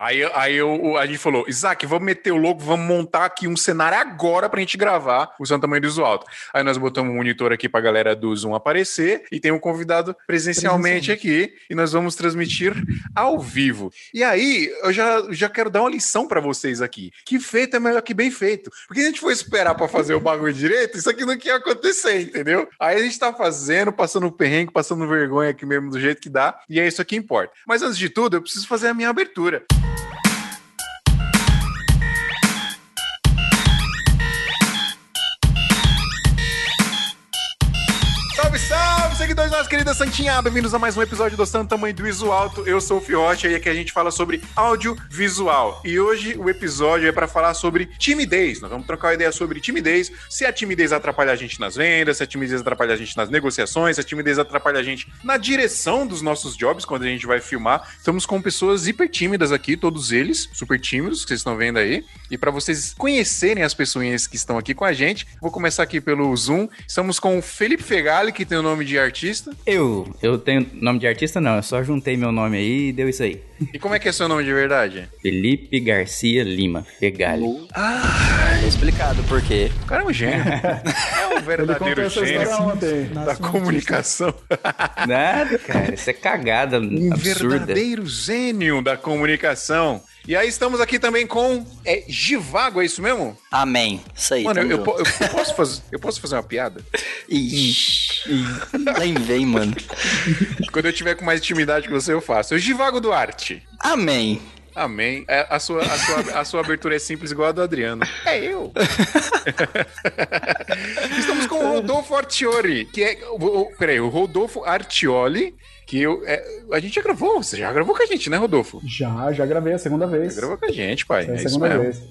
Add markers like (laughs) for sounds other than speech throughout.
Aí, aí eu, a gente falou, Isaac, vamos meter o louco, vamos montar aqui um cenário agora pra gente gravar o Santa Mãe do Iso Alto. Aí nós botamos um monitor aqui pra galera do Zoom aparecer e tem um convidado presencialmente aqui e nós vamos transmitir ao vivo. E aí, eu já, já quero dar uma lição pra vocês aqui. Que feito é melhor que bem feito. Porque a gente foi esperar pra fazer o bagulho direito, isso aqui não ia acontecer, entendeu? Aí a gente tá fazendo, passando perrengue, passando vergonha aqui mesmo do jeito que dá, e é isso que importa. Mas antes de tudo, eu preciso fazer a minha abertura. Querida Santinha! Bem-vindos a mais um episódio do Santo Tamanho do Iso Alto. Eu sou o Fiocha e aqui a gente fala sobre audiovisual. E hoje o episódio é para falar sobre timidez. Nós vamos trocar uma ideia sobre timidez, se a timidez atrapalha a gente nas vendas, se a timidez atrapalha a gente nas negociações, se a timidez atrapalha a gente na direção dos nossos jobs quando a gente vai filmar. Estamos com pessoas hiper tímidas aqui, todos eles, super tímidos, que vocês estão vendo aí. E para vocês conhecerem as pessoas que estão aqui com a gente, vou começar aqui pelo Zoom. Estamos com o Felipe Fegali, que tem o nome de artista. Eu, eu tenho nome de artista não, eu só juntei meu nome aí e deu isso aí. E como é que é seu nome de verdade? Felipe Garcia Lima, Fegali. Ah, explicado por quê. O cara é um gênio. É um verdadeiro gênio ontem. da comunicação. (laughs) Nada, cara, isso é cagada Um absurda. verdadeiro gênio da comunicação. E aí estamos aqui também com é, Givago, é isso mesmo? Amém. Isso aí. Mano, eu, eu eu posso fazer, eu posso fazer uma piada? (laughs) Ixi. Nem vem, mano. Quando eu tiver com mais intimidade que você, eu faço. Eu Givago Duarte. Amém. Amém. É, a, sua, a, sua, a sua abertura é simples igual a do Adriano. É eu. (laughs) Estamos com o Rodolfo Artioli, que é. O, o, peraí, o Rodolfo Artioli, que eu. é, a gente já gravou, você já gravou com a gente, né, Rodolfo? Já, já gravei a segunda vez. Já gravou com a gente, pai. É É, a isso segunda mesmo. vez.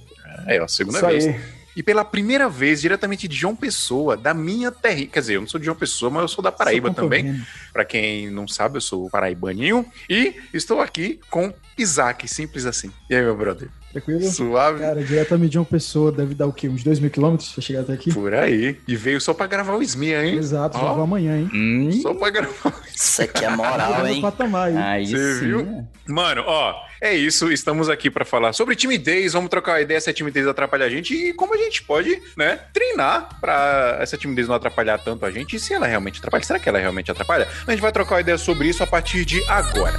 É, ó, a segunda Isso vez. aí. E pela primeira vez, diretamente de João Pessoa, da minha terra. Quer dizer, eu não sou de João Pessoa, mas eu sou da Paraíba também. Pra quem não sabe, eu sou paraibaninho. E estou aqui com Isaac, simples assim. E aí, meu brother? Tranquilo? Suave? Cara, diretamente de uma pessoa deve dar o quê? Uns 2 mil quilômetros pra chegar até aqui? Por aí. E veio só pra gravar o Smia, hein? Exato, vou amanhã, hein? Hum, Só pra gravar Isso aqui é moral, Tá hein? patamar aí. aí Você sim. viu? né? Mano, ó, é isso. Estamos aqui pra falar sobre timidez. Vamos trocar uma ideia se a timidez atrapalha a gente e como a gente pode, né, treinar pra essa timidez não atrapalhar tanto a gente. E se ela realmente atrapalha, será que ela realmente atrapalha? A gente vai trocar uma ideia sobre isso a partir de agora.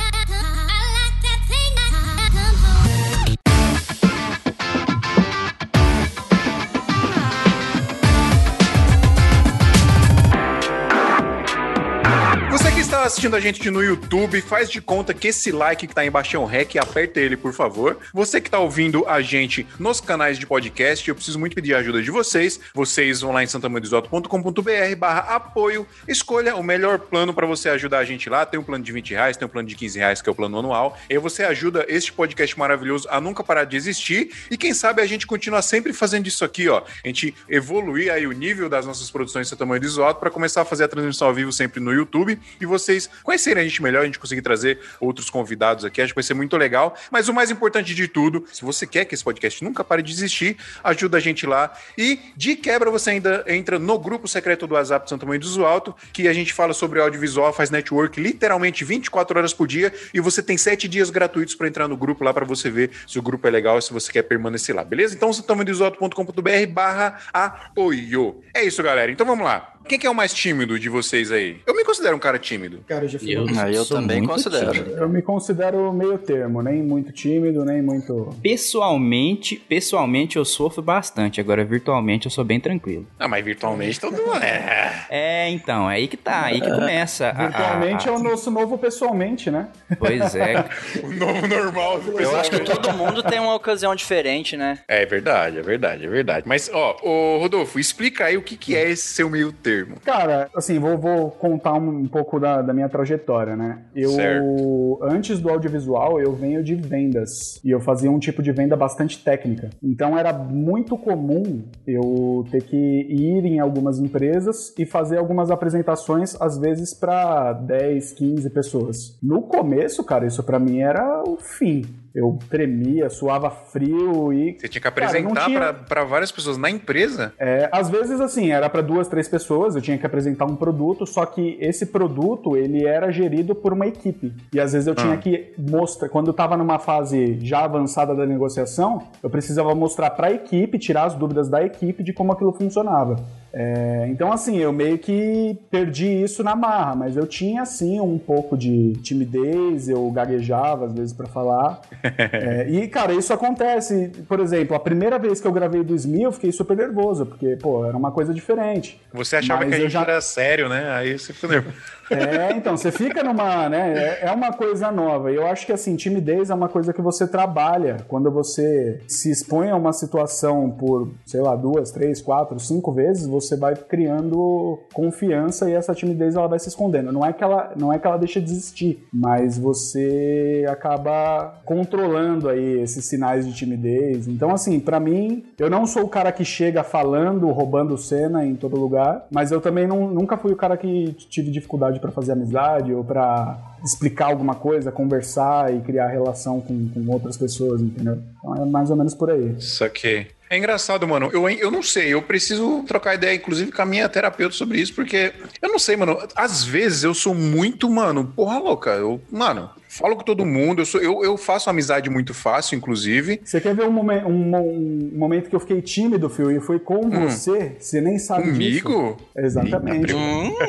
Assistindo a gente no YouTube, faz de conta que esse like que tá embaixo é um rec, aperta ele, por favor. Você que tá ouvindo a gente nos canais de podcast, eu preciso muito pedir a ajuda de vocês. Vocês vão lá em santamandesoto.com.br barra apoio, escolha o melhor plano para você ajudar a gente lá. Tem um plano de 20 reais, tem um plano de 15 reais, que é o plano anual. E você ajuda este podcast maravilhoso a nunca parar de existir. E quem sabe a gente continua sempre fazendo isso aqui, ó. A gente evoluir aí o nível das nossas produções de Seu Tamanho do Isoto para começar a fazer a transmissão ao vivo sempre no YouTube e vocês conhecerem a gente melhor, a gente conseguir trazer outros convidados aqui, acho que vai ser muito legal. Mas o mais importante de tudo, se você quer que esse podcast nunca pare de existir, ajuda a gente lá. E de quebra você ainda entra no grupo secreto do WhatsApp Santo Tamanho do Iso Alto, que a gente fala sobre audiovisual, faz network literalmente 24 horas por dia e você tem 7 dias gratuitos para entrar no grupo lá para você ver se o grupo é legal e se você quer permanecer lá, beleza? Então, santamanhodoisoto.com.br barra apoio. É isso, galera. Então vamos lá. Quem que é o mais tímido de vocês aí? Eu me considero um cara tímido. Cara, eu já fui. Eu, Ah, eu também considero. tímido. Eu me considero meio termo, nem muito tímido, nem muito. Pessoalmente, pessoalmente eu sofro bastante, agora virtualmente eu sou bem tranquilo. Ah, mas virtualmente todo mundo é. É, então, é aí que tá, aí que começa. a- a- Virtualmente a- é o nosso novo pessoalmente, né? Pois é, (laughs) O novo normal. do Eu acho que todo mundo tem uma ocasião diferente, né? É verdade, é verdade, é verdade. Mas, ó, ô Rodolfo, explica aí o que, que é esse seu meio termo. Cara, assim, vou, vou contar um, pouco da, da minha trajetória, né? Eu, Certo. antes do audiovisual, eu venho de vendas. E eu fazia um tipo de venda bastante técnica. Então era muito comum eu ter que ir em algumas empresas e fazer algumas apresentações, às vezes, para 10, 15 pessoas. No começo, cara, isso pra mim era o fim. Eu tremia, suava frio e. Você tinha que apresentar tinha- pra várias pessoas na empresa? É, às vezes, assim, era para duas, três pessoas, eu tinha que apresentar um produto, só que esse produto, ele era gerido por uma equipe. E às vezes eu tinha Ah. que mostrar, quando eu tava numa fase já avançada da negociação, eu precisava mostrar para a equipe, tirar as dúvidas da equipe de como aquilo funcionava. É, então, assim, eu meio que perdi isso na marra, mas eu tinha, assim, um pouco de timidez, eu gaguejava às vezes para falar. (laughs) É, e, cara, isso acontece. Por exemplo, a primeira vez que eu gravei do SMI, eu fiquei super nervoso, porque, pô, era uma coisa diferente. Você achava Mas que a eu gente já- era sério, né? Aí você ficou nervoso. É, então, você fica numa, né, é, é uma coisa nova. E eu acho que, assim, timidez é uma coisa que você trabalha. Quando você se expõe a uma situação por, sei lá, duas, três, quatro, cinco vezes, você vai criando confiança e essa timidez ela vai se escondendo. Não é que ela, não é que ela deixa de existir, mas você acaba controlando aí esses sinais de timidez. Então, assim, pra mim, eu não sou o cara que chega falando, roubando cena em todo lugar, mas eu também não- nunca fui o cara que tive dificuldade pra fazer amizade ou pra explicar alguma coisa, conversar e criar relação com, com outras pessoas, entendeu? Então é mais ou menos por aí. Saquei. É engraçado, mano. Eu, eu não sei, eu preciso trocar ideia, inclusive, com a minha terapeuta sobre isso, porque eu não sei, mano. Às vezes eu sou muito, mano, porra louca. Eu, mano, falo com todo mundo, eu, sou, eu, eu faço amizade muito fácil, inclusive. Você quer ver um, momen- um- um momento que eu fiquei tímido, Phil, e foi com você? Você nem sabe disso. Comigo? Exatamente. Hum, (laughs)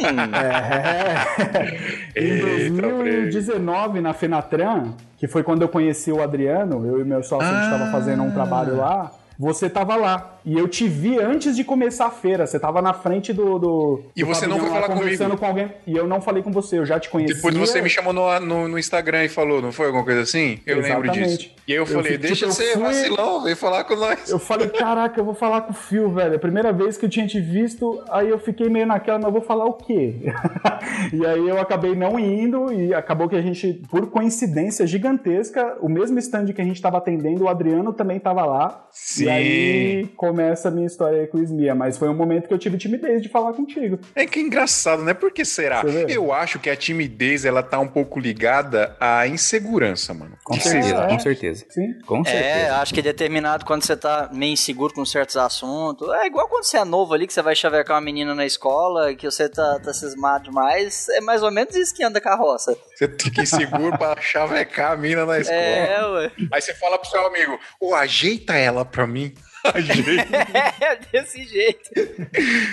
É. Em Eita, 2019, na Fenatran, que foi quando eu conheci o Adriano, eu e meu sócio, a gente Ah. estava fazendo um trabalho lá. Você tava lá. E eu te vi antes de começar a feira. Você tava na frente do. do E você não foi falar conversando comigo? com alguém. E eu não falei com você, eu já te conhecia. Depois você me chamou no, no, no Instagram e falou, não foi alguma coisa assim? Eu lembro Exatamente. disso. E aí eu Eu falei, deixa tipo, ser fui- vacilão, vem falar com nós. Eu falei, caraca, eu vou falar com o Phil, velho. A primeira vez que eu tinha te visto, aí eu fiquei meio naquela, mas eu vou falar o quê? (laughs) e aí eu acabei não indo e acabou que a gente, por coincidência gigantesca, o mesmo stand que a gente tava atendendo, o Adriano também tava lá. Sim. E aí começa a minha história aí com o Smia, mas foi um momento que eu tive timidez de falar contigo. É que é engraçado, né? Por que será? Eu acho que a timidez, ela tá um pouco ligada à insegurança, mano. Com Que certeza, é. com certeza. Sim. Com é, certeza. acho que é determinado quando você tá meio inseguro com certos assuntos. É igual quando você é novo ali, que você vai chavecar uma menina na escola, que você tá, tá cismado demais. É mais ou menos isso que anda carroça. Você fica inseguro pra chavecar a mina na escola. É, ué. Aí você fala pro seu amigo, ô, ajeita ela pra mim. É (laughs) desse jeito.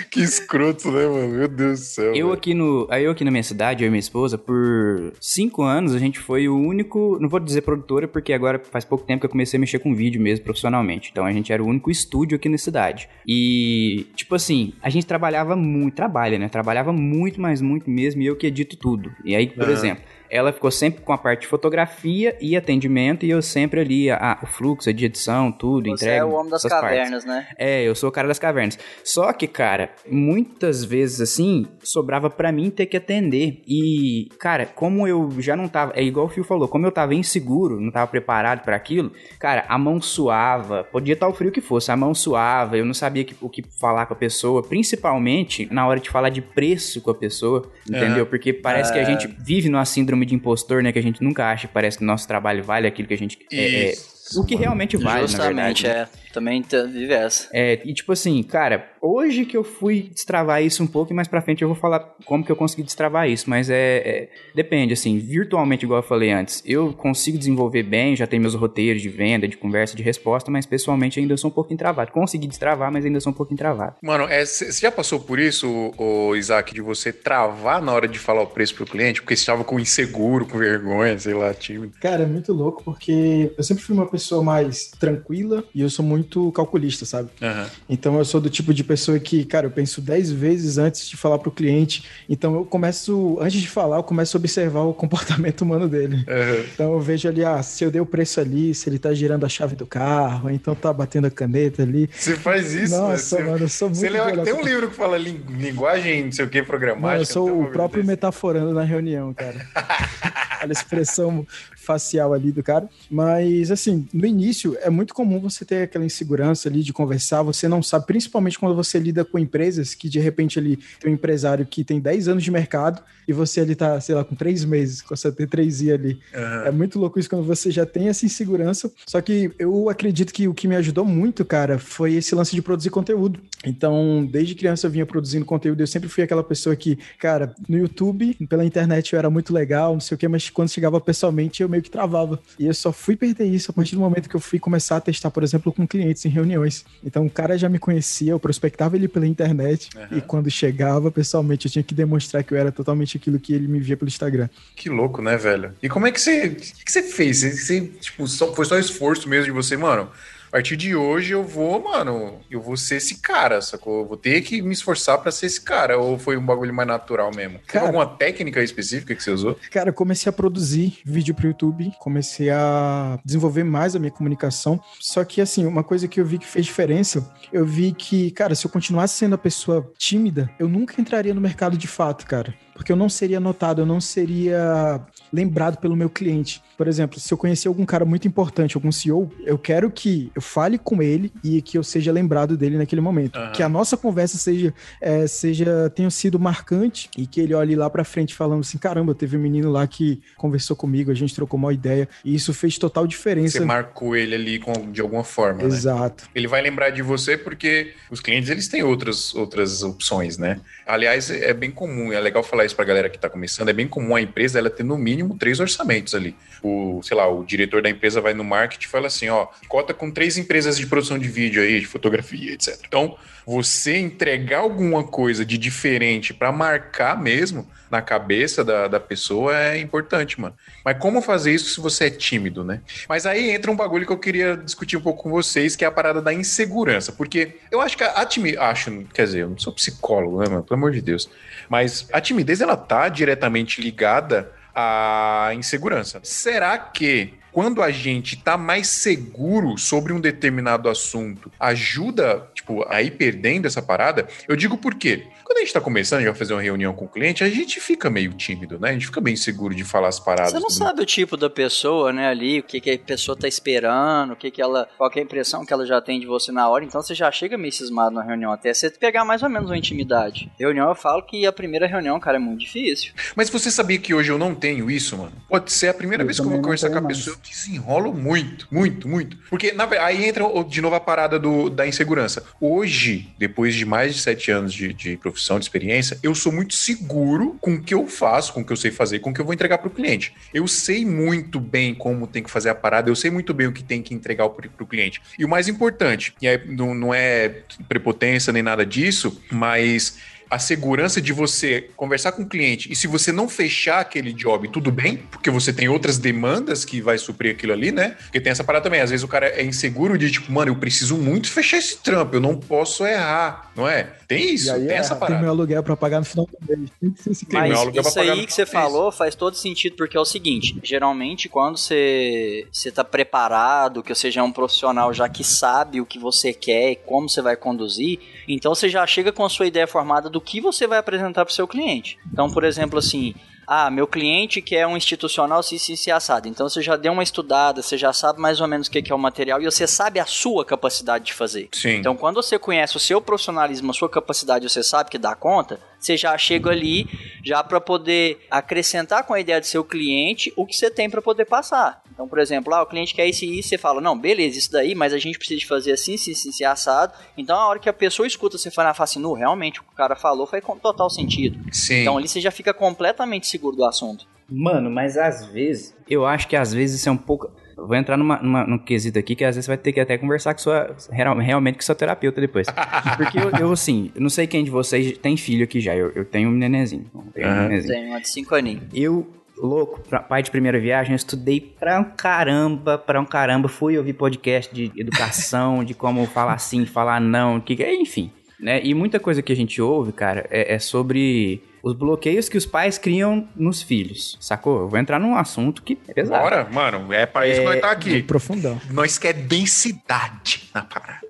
que escroto, né, mano? Meu Deus do céu. Eu aqui, no, aí eu aqui na minha cidade, eu e minha esposa, por cinco anos, a gente foi o único, não vou dizer produtora, porque agora faz pouco tempo que eu comecei a mexer com vídeo mesmo profissionalmente. Então a gente era o único estúdio aqui na cidade. E, tipo assim, a gente trabalhava muito, trabalha, né? Trabalhava muito, mas muito mesmo, e eu que edito tudo. E aí, por Aham. exemplo, ela ficou sempre com a parte de fotografia e atendimento, e eu sempre ali, a, o fluxo, a de edição, tudo, Você entrega. é o homem das essas partes. cavernas, né? É, eu sou o cara das cavernas. Só que, cara, muitas vezes assim, sobrava pra mim ter que atender. E, cara, como eu já não tava. É igual o Fio falou, como eu tava inseguro, não tava preparado pra aquilo, cara, a mão suava. Podia estar o frio que fosse, a mão suava. Eu não sabia que- o que falar com a pessoa, principalmente na hora de falar de preço com a pessoa, entendeu? Porque parece que a gente vive numa síndrome de impostor, né? Que a gente nunca acha, parece que o nosso trabalho vale aquilo que a gente. é- é, o que realmente vale, na Justamente, verdade. é. Também vive essa. É, e tipo assim, cara, hoje que eu fui destravar isso um pouco e mais pra frente eu vou falar como que eu consegui destravar isso, mas é, é- depende, assim, virtualmente, igual eu falei antes, eu consigo desenvolver bem, já tenho meus roteiros de venda, de conversa, de resposta, mas pessoalmente ainda sou um pouquinho travado. Consegui destravar, mas ainda sou um pouquinho travado. Mano, você já passou por isso, o Isaac, de você travar na hora de falar o preço pro cliente? Porque você estava com inseguro, com vergonha, sei lá, tímido. Cara, é muito louco porque eu sempre fui uma pessoa mais tranquila e eu sou muito calculista, sabe? Aham. Então eu sou do tipo de pessoa que, cara, eu penso 10 vezes antes de falar pro cliente. Então eu começo, antes de falar, eu começo a observar o (laughs) comportamento humano dele. Aham. Então eu vejo ali, ah, se eu dei o preço ali, se ele tá girando a chave do carro, então tá batendo a caneta ali. Você faz isso, né? Nossa, Você- mano, eu sou muito Você leu, tem um livro que fala lin- linguagem, não sei o que, programática. Mano, eu sou o próprio desse? metaforando na reunião, cara. (laughs) Olha a expressão facial ali do cara. Mas, assim, no início é muito comum você ter aquela insegurança ali de conversar, você não sabe, principalmente quando você lida com empresas que de repente ali tem um empresário que tem 10 anos de mercado e você ali tá, sei lá, com 3 meses, com essa T3i ali. Uhum. É muito louco isso quando você já tem essa insegurança. Só que eu acredito que o que me ajudou muito, cara, foi esse lance de produzir conteúdo. Então, desde criança eu vinha produzindo conteúdo, eu sempre fui aquela pessoa que, cara, no YouTube, pela internet eu era muito legal, não sei o que, mas quando chegava pessoalmente eu meio que travava. E eu só fui perder isso a partir do momento que eu fui começar a testar, por exemplo, com clientes em reuniões. Então o cara já me conhecia, eu prospectava ele pela internet uhum. e quando chegava pessoalmente eu tinha que demonstrar que eu era totalmente aquilo que ele me via pelo Instagram. Que louco, né, velho? E como é que você, que, que você fez? Você, você tipo, só, foi só esforço mesmo de você, mano? A partir de hoje eu vou, mano, eu vou ser esse cara, sacou? Eu vou ter que me esforçar para ser esse cara. Ou foi um bagulho mais natural mesmo? Cara, Tem alguma técnica específica que você usou? Cara, eu comecei a produzir vídeo pro YouTube, comecei a desenvolver mais a minha comunicação. Só que, assim, uma coisa que eu vi que fez diferença, eu vi que, cara, se eu continuasse sendo a pessoa tímida, eu nunca entraria no mercado de fato, cara porque eu não seria notado, eu não seria lembrado pelo meu cliente. Por exemplo, se eu conhecer algum cara muito importante, algum CEO, eu quero que eu fale com ele e que eu seja lembrado dele naquele momento. Uhum. Que a nossa conversa seja, é, seja tenha sido marcante e que ele olhe lá para frente falando assim: caramba, teve um menino lá que conversou comigo, a gente trocou uma ideia. E isso fez total diferença. Você marcou ele ali com, de alguma forma. Né? Exato. Né? Ele vai lembrar de você porque os clientes eles têm outras, outras opções, né? Aliás, é bem comum, é legal falar isso para galera que está começando, é bem comum a empresa ela ter no mínimo três orçamentos ali. O, sei lá, o diretor da empresa vai no marketing e fala assim, ó, cota com três empresas de produção de vídeo aí, de fotografia, etc. Então, você entregar alguma coisa de diferente para marcar mesmo na cabeça da, da pessoa é importante, mano. Mas como fazer isso se você é tímido, né? Mas aí entra um bagulho que eu queria discutir um pouco com vocês, que é a parada da insegurança. Porque eu acho que a, timidez. Acho, quer dizer, eu não sou psicólogo, né, mano? Pelo amor de Deus. Mas a timidez, ela tá diretamente ligada à insegurança. Será que quando a gente tá mais seguro sobre um determinado assunto, ajuda, tipo, a ir perdendo essa parada? Eu digo por quê? Quando a gente tá começando, a gente vai fazer uma reunião com o cliente, a gente fica meio tímido, né? A gente fica bem seguro de falar as paradas. Você não sabe o tipo da pessoa, né, ali, o que, que a pessoa tá esperando, o que, que ela. qual que é a impressão que ela já tem de você na hora, então você já chega meio cismado na reunião, até você pegar mais ou menos uma intimidade. Reunião, eu falo que a primeira reunião, cara, é muito difícil. Mas você sabia que hoje eu não tenho isso, mano? Pode ser a primeira eu vez que eu vou conversar com a pessoa, desenrolo muito, muito, muito. Porque na, aí entra de novo a parada do, da insegurança. Hoje, depois de mais de sete anos de, de profissão, profissão, de experiência, eu sou muito seguro com o que eu faço, com o que eu sei fazer, com o que eu vou entregar para o cliente. Eu sei muito bem como tem que fazer a parada, eu sei muito bem o que tem que entregar para o cliente. E o mais importante, e aí não, não é prepotência nem nada disso, mas a segurança de você conversar com o cliente e se você não fechar aquele job, tudo bem, porque você tem outras demandas que vai suprir aquilo ali, né? Porque tem essa parada também. Às vezes o cara é inseguro de tipo, mano, eu preciso muito fechar esse trampo, eu não posso errar, não é? Tem isso, tem é, essa parada. Tem meu aluguel para pagar no final do mês. Tem que ser esse Mas isso aí que você falou faz todo sentido, porque é o seguinte: geralmente, quando você, você tá preparado, que você já é um profissional já que sabe o que você quer e como você vai conduzir, então você já chega com a sua ideia formada do que você vai apresentar para o seu cliente. Então, por exemplo, assim, ah, meu cliente quer um institucional se, se, se assado. Então você já deu uma estudada, você já sabe mais ou menos o que é o material e você sabe a sua capacidade de fazer. Sim. Então quando você conhece o seu profissionalismo, a sua capacidade, você sabe que dá conta, você já chega ali já para poder acrescentar com a ideia do seu cliente o que você tem para poder passar. Então, por exemplo, ah, o cliente quer isso e isso, você fala, não, beleza, isso daí, mas a gente precisa de fazer assim, assim, assim, assim assado. Então, a hora que a pessoa escuta você falar, fala assim, não, realmente, o que o cara falou foi com total sentido. Sim. Então, ali você já fica completamente seguro do assunto. Mano, mas às vezes, eu acho que às vezes isso é um pouco... vou entrar numa, numa, num quesito aqui que às vezes você vai ter que até conversar com sua, realmente com sua terapeuta depois. (laughs) Porque eu, eu, assim, não sei quem de vocês tem filho aqui já. Eu, eu tenho um nenenzinho. Tenho uhum. um nenenzinho. Tenho uma de 5 aninhos. Eu louco, pai de primeira viagem, eu estudei pra um caramba, pra um caramba, fui ouvir podcast de educação, de como falar sim, falar não, que enfim, né? E muita coisa que a gente ouve, cara, é, é sobre os bloqueios que os pais criam nos filhos, sacou? Eu vou entrar num assunto que é pesado. Bora, mano, é pra isso é, que nós tá aqui. Profundão. Nós quer densidade na parada.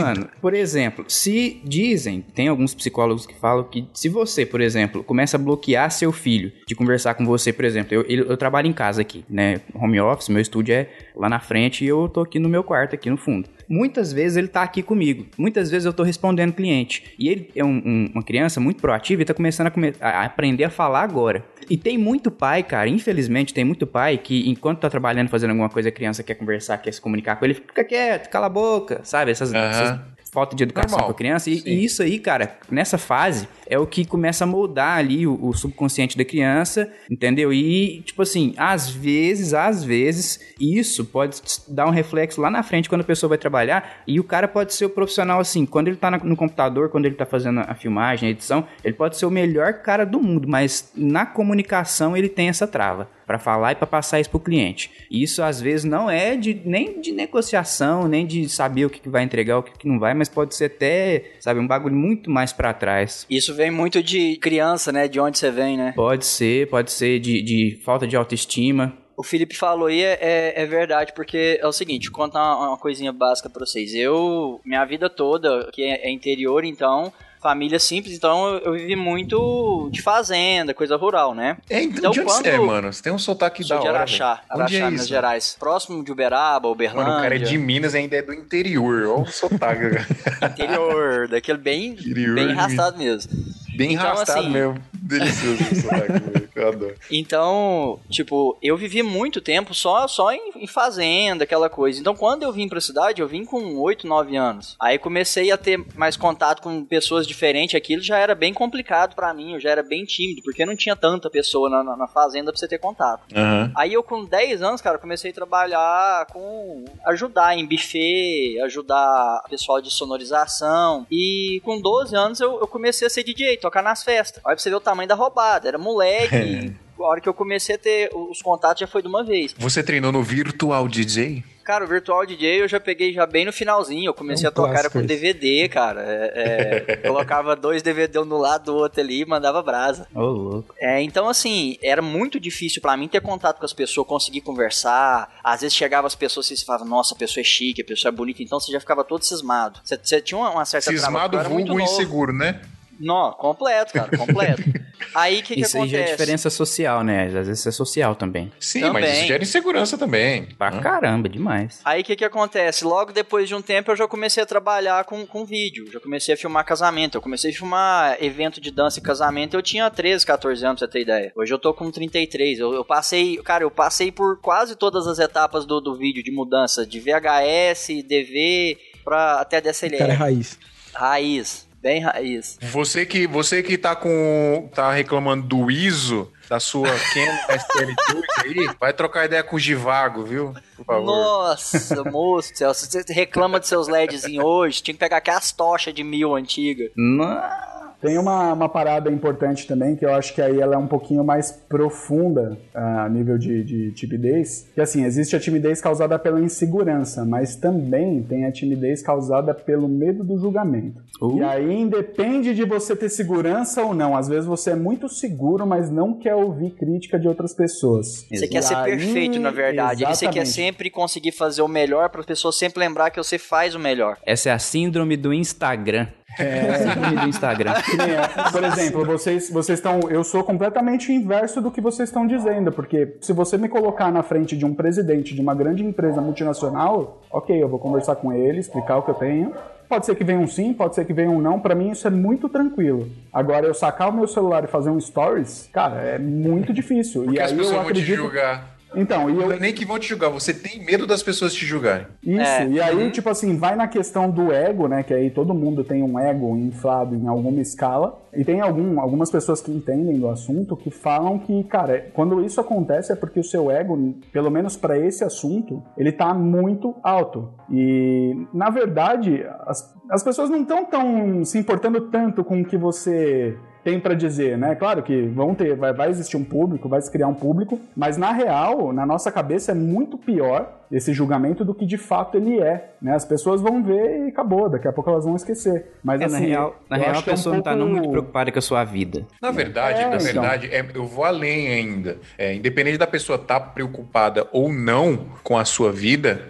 Mano, por exemplo, se dizem, tem alguns psicólogos que falam que se você, por exemplo, começa a bloquear seu filho de conversar com você, por exemplo, eu, eu, eu trabalho em casa aqui, né? Home office, meu estúdio é lá na frente e eu tô aqui no meu quarto, aqui no fundo. Muitas vezes ele tá aqui comigo. Muitas vezes eu tô respondendo cliente. E ele é um, um, uma criança muito proativa e tá começando a, come a, aprender a falar agora. E tem muito pai, cara, infelizmente tem muito pai que enquanto tá trabalhando, fazendo alguma coisa, a criança quer conversar, quer se comunicar com ele, fica quieto, cala a boca, sabe? Essas, uhum. essas falta de educação Normal. pra criança. E, e, isso aí, cara, nessa fase, é o que começa a moldar ali o, o, subconsciente da criança, entendeu? E, tipo assim, às vezes, às vezes, isso pode dar um reflexo lá na frente quando a pessoa vai trabalhar. E o cara pode ser o profissional, assim, quando ele tá no computador, quando ele tá fazendo a filmagem, a edição, ele pode ser o melhor cara do mundo, mas na comunicação ele tem essa trava para falar e para passar isso pro cliente. Isso às vezes não é de nem de negociação, nem de saber o que, que vai entregar, o que, que não vai, mas pode ser até, sabe, um bagulho muito mais para trás. Isso vem muito de criança, né? De onde você vem, né? Pode ser, pode ser de, de falta de autoestima. O Felipe falou aí é, é, é, verdade, porque é o seguinte, contar uma, uma coisinha básica pra vocês. Eu, minha vida toda, que é, é interior, então, família simples, então eu, vivi muito de fazenda, coisa rural, né? É, então, de onde quando... você é, mano? Você tem um sotaque da hora, Araxá, Araxá, é Minas Gerais. Próximo de Uberaba, Uberlândia. Mano, o cara é de Minas e ainda é do interior, olha o sotaque. (laughs) interior, daquele bem, interior, bem arrastado mesmo. Bem então, arrastado assim, mesmo. (laughs) Delicioso o sotaque, eu adoro. Então, tipo, eu vivi muito tempo só, só em, em, fazenda, aquela coisa. Então, quando eu vim pra cidade, eu vim com 8, 9 anos. Aí comecei a ter mais contato com pessoas diferentes. Aquilo já era bem complicado para mim, eu já era bem tímido, porque não tinha tanta pessoa na, na, na fazenda pra você ter contato. Uhum. Aí eu, com 10 anos, cara, comecei a trabalhar com. ajudar em buffet, ajudar pessoal de sonorização. E com 12 anos eu, eu comecei a ser DJ, tocar nas festas. Olha pra você ver o tamanho da roubada. Era moleque. (laughs) a hora que eu comecei a ter os contatos já foi de uma vez. Você treinou no Virtual DJ? Cara, o Virtual DJ eu já peguei já bem no finalzinho. Eu comecei é um a tocar com DVD, cara. É, é, (laughs) colocava dois DVD um no lado do outro ali e mandava brasa. Ô, oh, louco. É, então, assim, era muito difícil para mim ter contato com as pessoas, conseguir conversar. Às vezes chegava as pessoas e você falava, nossa, a pessoa é chique, a pessoa é bonita. Então você já ficava todo cismado. Você, você tinha uma, uma certa Cismado, vulgo inseguro, né? Não, completo, cara, completo. (laughs) aí o que, que isso acontece? Isso aí já é diferença social, né? Às vezes é social também. Sim, também. mas isso gera insegurança também. Pra hum. caramba, demais. Aí o que, que acontece? Logo depois de um tempo eu já comecei a trabalhar com, com vídeo. Já comecei a filmar casamento. Eu comecei a filmar evento de dança e casamento. Eu tinha 13, 14 anos, pra você ter ideia. Hoje eu tô com 33. Eu, eu passei, cara, eu passei por quase todas as etapas do, do vídeo de mudança. De VHS, DV, pra até DSLR. Cara, é raiz. Raiz bem raiz. Você que, você que tá com. tá reclamando do ISO da sua Canon (laughs) SL2 aí, vai trocar ideia com o Givago, viu? Por favor. Nossa, (laughs) moço do céu, se você reclama de seus LEDs em hoje, tinha que pegar aquelas tochas de mil antiga. Nossa. Tem uma, uma parada importante também, que eu acho que aí ela é um pouquinho mais profunda a nível de, de timidez. Que assim, existe a timidez causada pela insegurança, mas também tem a timidez causada pelo medo do julgamento. Uh. E aí independe de você ter segurança ou não. Às vezes você é muito seguro, mas não quer ouvir crítica de outras pessoas. Você e quer ser perfeito, na verdade. Exatamente. Você quer sempre conseguir fazer o melhor para as pessoas sempre lembrar que você faz o melhor. Essa é a síndrome do Instagram. É, do Instagram. (laughs) É, por exemplo, vocês vocês estão. Eu sou completamente inverso do que vocês estão dizendo, porque se você me colocar na frente de um presidente de uma grande empresa multinacional, ok, eu vou conversar com ele, explicar o que eu tenho. Pode ser que venha um sim, pode ser que venha um não. Para mim isso é muito tranquilo. Agora eu sacar o meu celular e fazer um stories, cara, é muito difícil. Porque e as aí pessoas eu acredito. Vão te julgar. Então, e eu... É nem que vão te julgar, você tem medo das pessoas te julgarem. Isso, é. e aí, uhum. tipo assim, vai na questão do ego, né? Que aí todo mundo tem um ego inflado em alguma escala. E tem algum, algumas pessoas que entendem do assunto que falam que, cara, quando isso acontece é porque o seu ego, pelo menos para esse assunto, ele tá muito alto. E, na verdade, as, as pessoas não estão tão se importando tanto com o que você tem para dizer, né? Claro que vão ter, vai, vai existir um público, vai se criar um público, mas na real, na nossa cabeça é muito pior esse julgamento do que de fato ele é, né? As pessoas vão ver e acabou, daqui a pouco elas vão esquecer. Mas é, assim, na real, na real a pessoa é um não tá não muito preocupada com a sua vida. Na verdade, é, na então. verdade, é, eu vou além ainda. É, independente da pessoa estar tá preocupada ou não com a sua vida,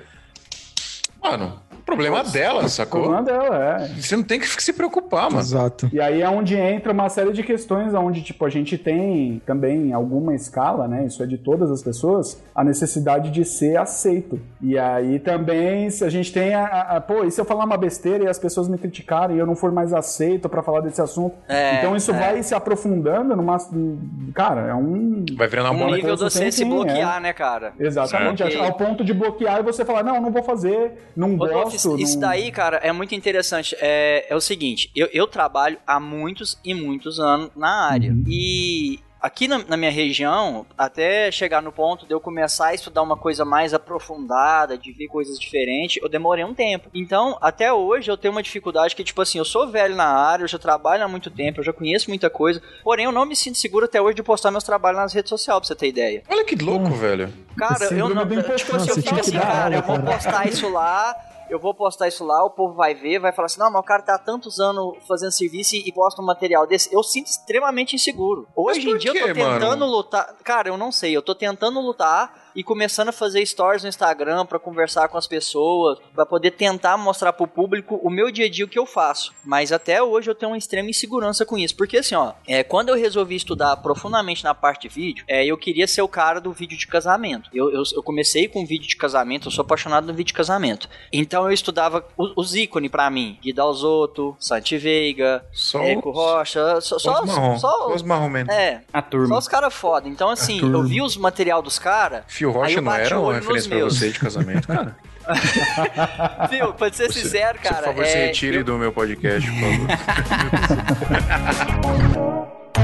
mano, problema dela, sacou? problema dela, é. Você não tem que se preocupar, mano. Exato. E aí é onde entra uma série de questões onde, tipo, a gente tem também em alguma escala, né? Isso é de todas as pessoas, a necessidade de ser aceito. E aí também, se a gente tem a, a- a- pô, e se eu falar uma besteira e as pessoas me criticarem e eu não for mais aceito pra falar desse assunto? É, então isso é. vai se aprofundando numa. Cara, é um. Vai virando uma Um bola. nível você se sim, bloquear, né, cara? Exatamente, ao ponto de bloquear e você falar, não, não vou fazer, não gosto. Isso, isso não- daí, cara, é muito interessante. É, é o seguinte, eu, eu trabalho há muitos e muitos anos na área. Uhum. E aqui na, na minha região, até chegar no ponto de eu começar a estudar uma coisa mais aprofundada, de ver coisas diferentes, eu demorei um tempo. Então, até hoje eu tenho uma dificuldade que, tipo assim, eu sou velho na área, eu já trabalho há muito tempo, eu já conheço muita coisa, porém eu não me sinto seguro até hoje de postar meus trabalhos nas redes sociais, pra você ter ideia. Olha que louco, velho. Cara, eu não. do Tipo assim, eu fico assim, cara, aula, eu vou cara. postar isso lá. Eu vou postar isso lá, o povo vai ver, vai falar assim: não, mas o cara tá há tantos anos fazendo serviço e posta um material desse. Eu sinto extremamente inseguro. Hoje em dia quê, eu tô tentando mano? lutar. Cara, eu não sei, eu tô tentando lutar e começando a fazer stories no Instagram pra conversar com as pessoas, pra poder tentar mostrar pro público o meu dia a dia o que eu faço. Mas até hoje eu tenho uma extrema insegurança com isso, porque assim, ó, é, quando eu resolvi estudar profundamente na parte de vídeo, é, eu queria ser o cara do vídeo de casamento. Eu, eu, eu comecei com vídeo de casamento, eu sou apaixonado no vídeo de casamento. Então eu estudava os, os ícones pra mim, Guida Alzotto, Santi Veiga, Só Érico os- Rocha, só, Só os marrom. só, os marrom mesmo. é, A turma. só os caras foda. Então, assim, eu vi os material dos caras. Aí Rocha não era uma referência pra meus. você de casamento, cara? (laughs) Viu? Pra ser sincero, Por cara. favor, se é, retire eu- do meu podcast, por favor. (laughs)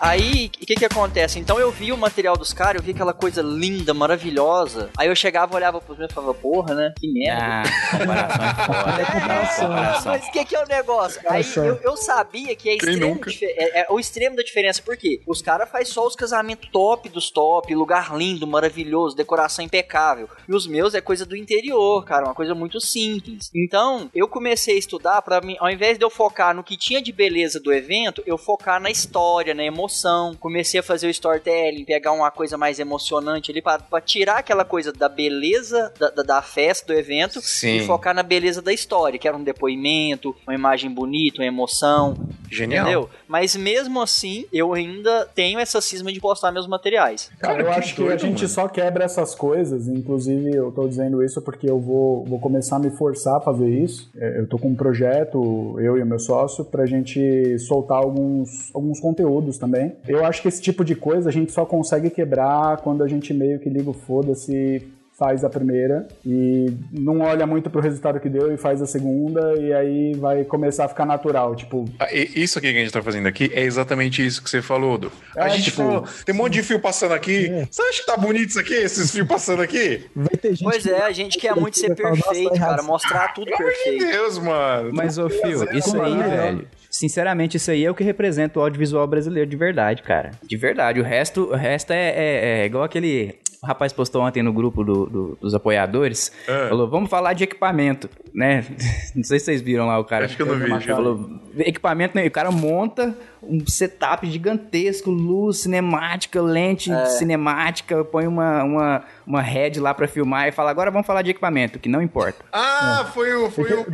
Aí, o que que acontece? Então eu vi o material dos caras, eu vi aquela coisa linda, maravilhosa. Aí eu chegava, olhava pros meus e falava, porra, né? Que merda. Ah, (laughs) comparação é foda. É, comparação. mas o que, que é o negócio? Aí eu, eu sabia que é, extremo é, é o extremo da diferença, por quê? Os caras fazem só os casamentos top dos top, lugar lindo, maravilhoso, decoração impecável. E os meus é coisa do interior, cara, uma coisa muito simples. Então, eu comecei a estudar pra mim, ao invés de eu focar no que tinha de beleza do evento, eu focar na história, na emoção. Comecei a fazer o storytelling, pegar uma coisa mais emocionante ali pra, pra tirar aquela coisa da beleza da, da, da festa, do evento, Sim. e focar na beleza da história, que era um depoimento, uma imagem bonita, uma emoção, Genial. entendeu? Mas mesmo assim, eu ainda tenho essa cisma de postar meus materiais. Cara, Cara, eu que acho que a gente mano. só quebra essas coisas, inclusive eu tô dizendo isso porque eu vou, vou começar a me forçar a fazer isso. É, Eu tô com um projeto, eu e o meu sócio, pra gente soltar alguns, alguns conteúdos também. Eu acho que esse tipo de coisa a gente só consegue quebrar quando a gente meio que liga o foda-se faz a primeira e não olha muito pro resultado que deu e faz a segunda e aí vai começar a ficar natural, tipo, Ah, Isso aqui que a gente tá fazendo aqui é exatamente isso que você falou, Du. A É, gente tipo, falou, tem um monte de fio passando aqui. É. Você acha que tá bonito isso aqui, esses fios passando aqui? Vai ter gente Pois que- é, a gente quer muito ser vai falar, "Nossa, tá perfeito, cara, isso." mostrar tudo Pelo amor de perfeito. Deus, mano. Mas, ô Fio, isso aí, velho. Sinceramente, isso aí é o que representa o audiovisual brasileiro de verdade, cara. De verdade. O resto, o resto é, é- é igual aquele. O rapaz postou ontem no grupo do- do- dos apoiadores. É. Falou, vamos falar de equipamento, né? (laughs) Não sei se vocês viram lá o cara. Acho que eu não vi, Falou, equipamento, né? O cara monta um setup gigantesco, luz cinemática, lente É. cinemática, põe uma, uma, uma head lá pra filmar e fala, agora vamos falar de equipamento, que não importa. Ah, foi o, foi o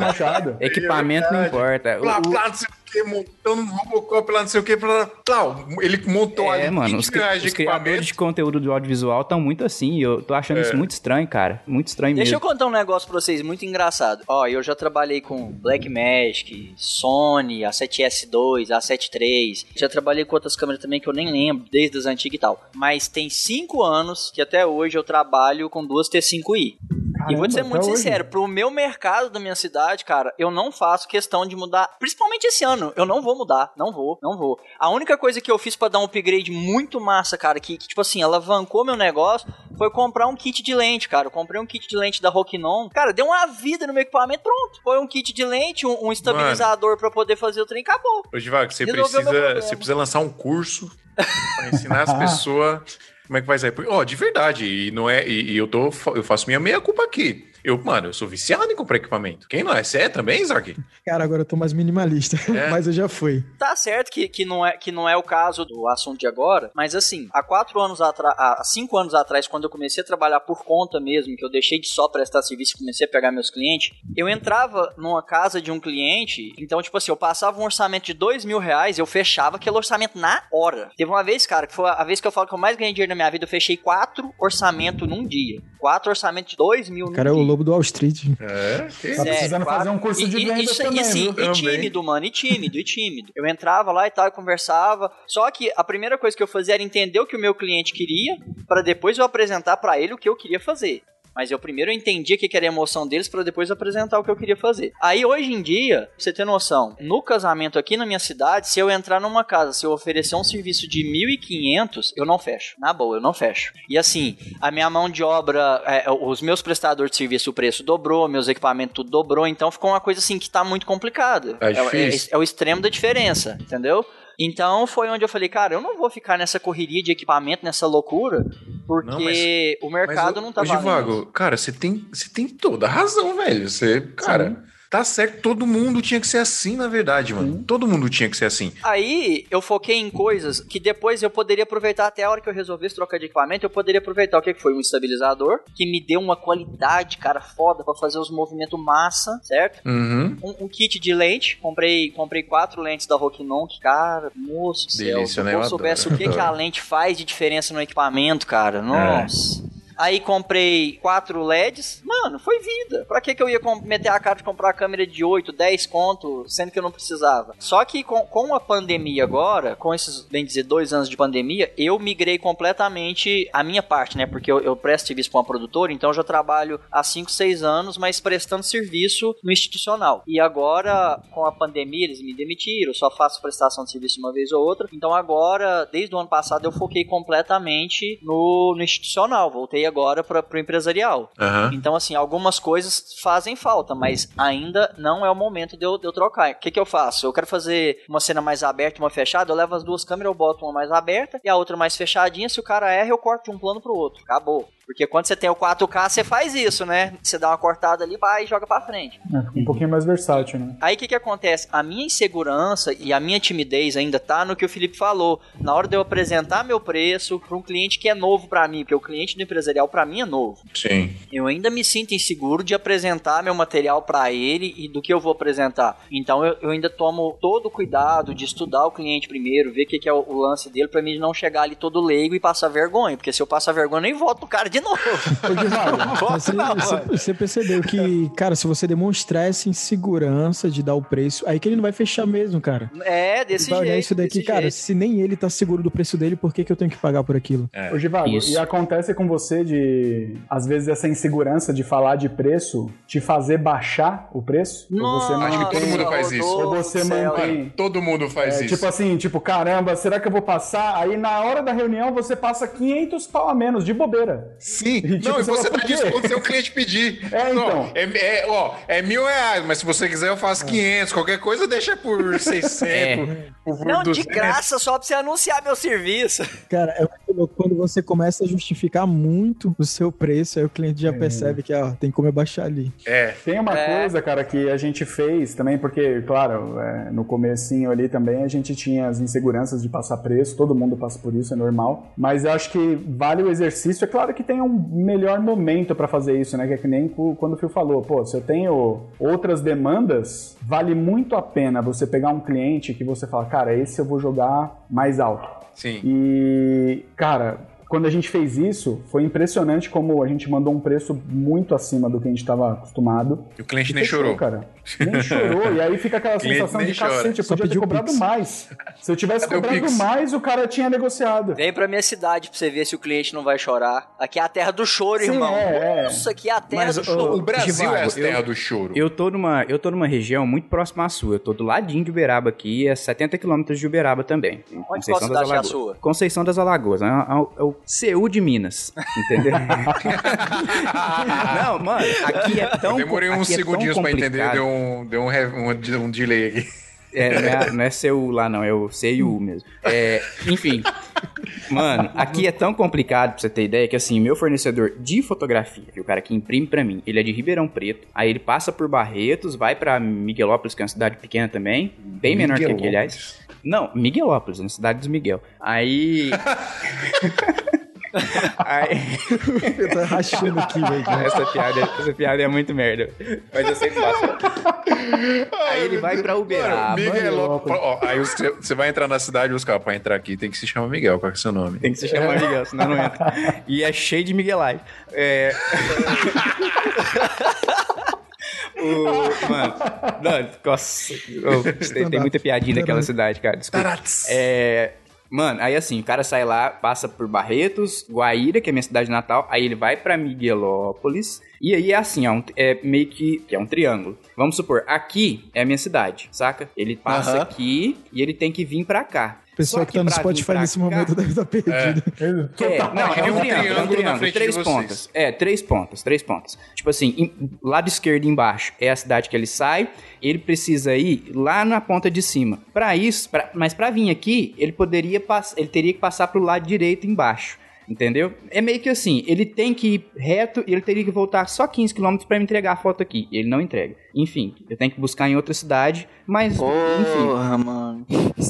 Machado. Equipamento não verdade. importa. Plá, O- plá, o montando um Robocop lá, não sei o que, pra... Tal, ele montou é, ali mano, os, os criadores de conteúdo do audiovisual estão muito assim, eu tô achando é. isso muito estranho, cara. Muito estranho Deixa mesmo. Deixa eu contar um negócio pra vocês, muito engraçado. Ó, eu já trabalhei com Blackmagic, Sony, A7S2, A7 III. Já trabalhei com outras câmeras também que eu nem lembro, desde as antigas e tal. Mas tem cinco anos que até hoje eu trabalho com duas T5i. Caramba, e vou te ser muito sincero, hoje. pro meu mercado da minha cidade, cara, eu não faço questão de mudar, principalmente esse ano. Eu não vou mudar, não vou, não vou. A única coisa que eu fiz para dar um upgrade muito massa, cara, que, que, tipo assim, alavancou meu negócio, foi comprar um kit de lente, cara. Eu comprei um kit de lente da Rokinon. Cara, deu uma vida no meu equipamento, pronto. Foi um kit de lente, um, um estabilizador para poder fazer o trem, acabou. Ô, Divago, você precisa, você precisa lançar um curso para ensinar as (laughs) pessoas como é que vai sair? Ó, oh, de verdade, e não é. E, e, eu tô. Eu faço minha meia culpa aqui. Eu, mano, eu sou viciado em comprar equipamento. Quem não é? Você é também, Isaac? Cara, agora eu tô mais minimalista, (laughs) é. mas eu já fui. Tá certo que, que, não é, que não é o caso do assunto de agora, mas assim, há quatro anos atrás, há cinco anos atrás, quando eu comecei a trabalhar por conta mesmo, que eu deixei de só prestar serviço e comecei a pegar meus clientes, eu entrava numa casa de um cliente, então, tipo assim, eu passava um orçamento de dois mil reais, eu fechava aquele orçamento na hora. Teve uma vez, cara, que foi a vez que eu falo que eu mais ganhei dinheiro na minha vida, eu fechei quatro orçamentos num dia. Quatro orçamentos de dois mil cara, num dia. é o lobo do Wall Street. É, tá precisando fazer um curso de venda isso, também, e, assim, e tímido, mano, e tímido, e tímido. Eu entrava lá e tal, e conversava. Só que a primeira coisa que eu fazia era entender o que o meu cliente queria, para depois eu apresentar para ele o que eu queria fazer. Mas eu primeiro entendi o que era a emoção deles para depois apresentar o que eu queria fazer. Aí hoje em dia, pra você ter noção, no casamento aqui na minha cidade, se eu entrar numa casa, se eu oferecer um serviço de 1.500, eu não fecho. Na boa, eu não fecho. E assim, a minha mão de obra, é, os meus prestadores de serviço, o preço dobrou, meus equipamentos tudo dobrou, então ficou uma coisa assim que tá muito complicada. É, é, é, é o extremo da diferença, entendeu? Então foi onde eu falei, cara, eu não vou ficar nessa correria de equipamento, nessa loucura, porque não, mas, o mercado mas, não tá valendo. Vago, cara, você tem, você tem toda a razão, velho. Você, cara, Sim. Tá certo, todo mundo tinha que ser assim, na verdade, mano. Sim. Todo mundo tinha que ser assim. Aí eu foquei em coisas que depois eu poderia aproveitar até a hora que eu resolvesse trocar de equipamento, eu poderia aproveitar o que foi um estabilizador, que me deu uma qualidade, cara, foda para fazer os movimentos massa, certo? Uhum. Um, um, kit de lente, comprei, comprei quatro lentes da Rokinon, que, cara, moço Delícia, céu, né? se eu soubesse o que, que a lente faz de diferença no equipamento, cara, nossa. É. Aí comprei quatro LEDs. Mano, foi vida. Pra que, que eu ia meter a cara de comprar a câmera de 8, 10 conto, sendo que eu não precisava? Só que com, com a pandemia agora, com esses, bem dizer, dois anos de pandemia, eu migrei completamente a minha parte, né? Porque eu, eu presto serviço pra uma produtora, então eu já trabalho há 5, 6 anos, mas prestando serviço no institucional. E agora, com a pandemia, eles me demitiram, só faço prestação de serviço uma vez ou outra. Então agora, desde o ano passado, eu foquei completamente no, no institucional. Voltei agora para o empresarial. Uhum. Então, assim, algumas coisas fazem falta, mas ainda não é o momento de eu, de eu trocar. O que, que eu faço? Eu quero fazer uma cena mais aberta e uma fechada, eu levo as duas câmeras, eu boto uma mais aberta e a outra mais fechadinha. Se o cara erra, eu corto de um plano pro outro. Acabou. Porque quando você tem o 4K, você faz isso, né? Você dá uma cortada ali, vai e joga pra frente. É, um pouquinho mais versátil, né? Aí o que, que acontece? A minha insegurança e a minha timidez ainda tá no que o Felipe falou. Na hora de eu apresentar meu preço para um cliente que é novo para mim, porque o cliente do empresarial para mim é novo. Sim. Eu ainda me sinto inseguro de apresentar meu material para ele e do que eu vou apresentar. Então eu, eu, ainda tomo todo o cuidado de estudar o cliente primeiro, ver o que, que é o, o lance dele, para mim não chegar ali todo leigo e passar vergonha. Porque se eu passar vergonha, eu nem volto o cara de novo. você, você, você, percebeu que, cara, se você demonstrar essa insegurança de dar o preço, aí que ele não vai fechar mesmo, cara. É, desse vai jeito. isso daqui, cara, jeito. se nem ele tá seguro do preço dele, por que, que eu tenho que pagar por aquilo? É. Ô, Givago, e acontece com você de, às vezes, essa insegurança de falar de preço te fazer baixar o preço? Nossa, ou você acho que todo mundo faz isso. Ou você mantém... Todo mundo faz é, isso. Tipo assim, tipo, caramba, será que eu vou passar? Aí na hora da reunião você passa 500 pau a menos, de bobeira. Sim. E, tipo, não, e você dá disso quando seu cliente pedir. É, então. Não, é, é, ó, é mil reais, mas se você quiser eu faço 500. Qualquer coisa deixa por (laughs) 600. É. Por não, 200. de graça, só pra você anunciar meu serviço. (laughs) Cara, é muito louco. Quando você começa a justificar muito o seu preço, aí o cliente já é. percebe que ó, tem como abaixar ali. É. Tem uma é. coisa, cara, que a gente fez também, porque, claro, é, no comecinho ali também a gente tinha as inseguranças de passar preço, todo mundo passa por isso, é normal. Mas eu acho que vale o exercício. É claro que tem tem um melhor momento para fazer isso, né? Que é que nem quando o Phil falou, pô, se eu tenho outras demandas, vale muito a pena você pegar um cliente que você fala, cara, esse eu vou jogar mais alto. Sim. E, cara, quando a gente fez isso, foi impressionante como a gente mandou um preço muito acima do que a gente estava acostumado. E o cliente e nem fechou, chorou. cara. Nem chorou. E aí fica aquela (laughs) sensação de cacete, eu podia ter cobrado pix. mais. Se eu tivesse Cadê cobrado mais, o cara tinha negociado. Vem pra minha cidade pra você ver se o cliente não vai chorar. Aqui é a terra do choro, Sim, irmão. É, é. Nossa, aqui é a terra Mas, do choro. O Brasil é a terra eu, do choro. Eu tô, numa, eu tô numa região muito próxima à sua. Eu tô do ladinho de Uberaba aqui, é 70 quilômetros de Uberaba também. Onde Conceição das Alagoas. É a sua? Conceição das Alagoas. É, é, o CU de Minas. Entendeu? (laughs) não, mano, aqui é tão Eu demorei uns é segundinhos é pra entender, deu um, deu um, um, um delay aqui. É, não é, não é CU lá, não, é o CU mesmo. É, enfim, mano, aqui é tão complicado pra você ter ideia que assim, meu fornecedor de fotografia, que é o cara que imprime pra mim, ele é de Ribeirão Preto, aí ele passa por Barretos, vai pra Miguelópolis, que é uma cidade pequena também, bem menor que aqui, aliás. Não, Miguelópolis, na cidade dos Miguel. Aí. (laughs) Aí... Eu tô rachando aqui, velho. (laughs) Essa piada, essa piada é muito merda. Mas eu sempre faço. Aí ele vai pra Uberaba. Miguel, ó, aí você, você vai entrar na cidade e os caras, pra entrar aqui tem que se chamar Miguel. Qual é o seu nome? Tem que se chamar Miguel, senão não entra. E é cheio de Miguelai. É... (laughs) O, (laughs) mano, não, nossa, tem, tem, muita piadinha naquela cidade, cara. Desculpa. É, Mano, aí assim, o cara sai lá, passa por Barretos, Guaíra, que é minha cidade natal, aí ele vai para Miguelópolis, e aí é assim, ó, é meio que, que é um triângulo. Vamos supor, aqui é a minha cidade, saca? Ele passa uhum. aqui e ele tem que vir para cá. O pessoal que, tá no Spotify nesse cá, momento deve estar tá perdido. É. É, não, é um triângulo, é um triângulo, três pontas. É, três pontas, três pontas. Tipo assim, em, lado esquerdo embaixo é a cidade que ele sai, ele precisa ir lá na ponta de cima. Para isso, pra, mas para vir aqui, ele poderia ele teria que passar pro lado direito embaixo. Entendeu? É meio que assim, ele tem que ir reto e ele teria que voltar só 15 km para me entregar a foto aqui. Ele não entrega. Enfim, eu tenho que buscar em outra cidade, mas Porra, enfim. mano.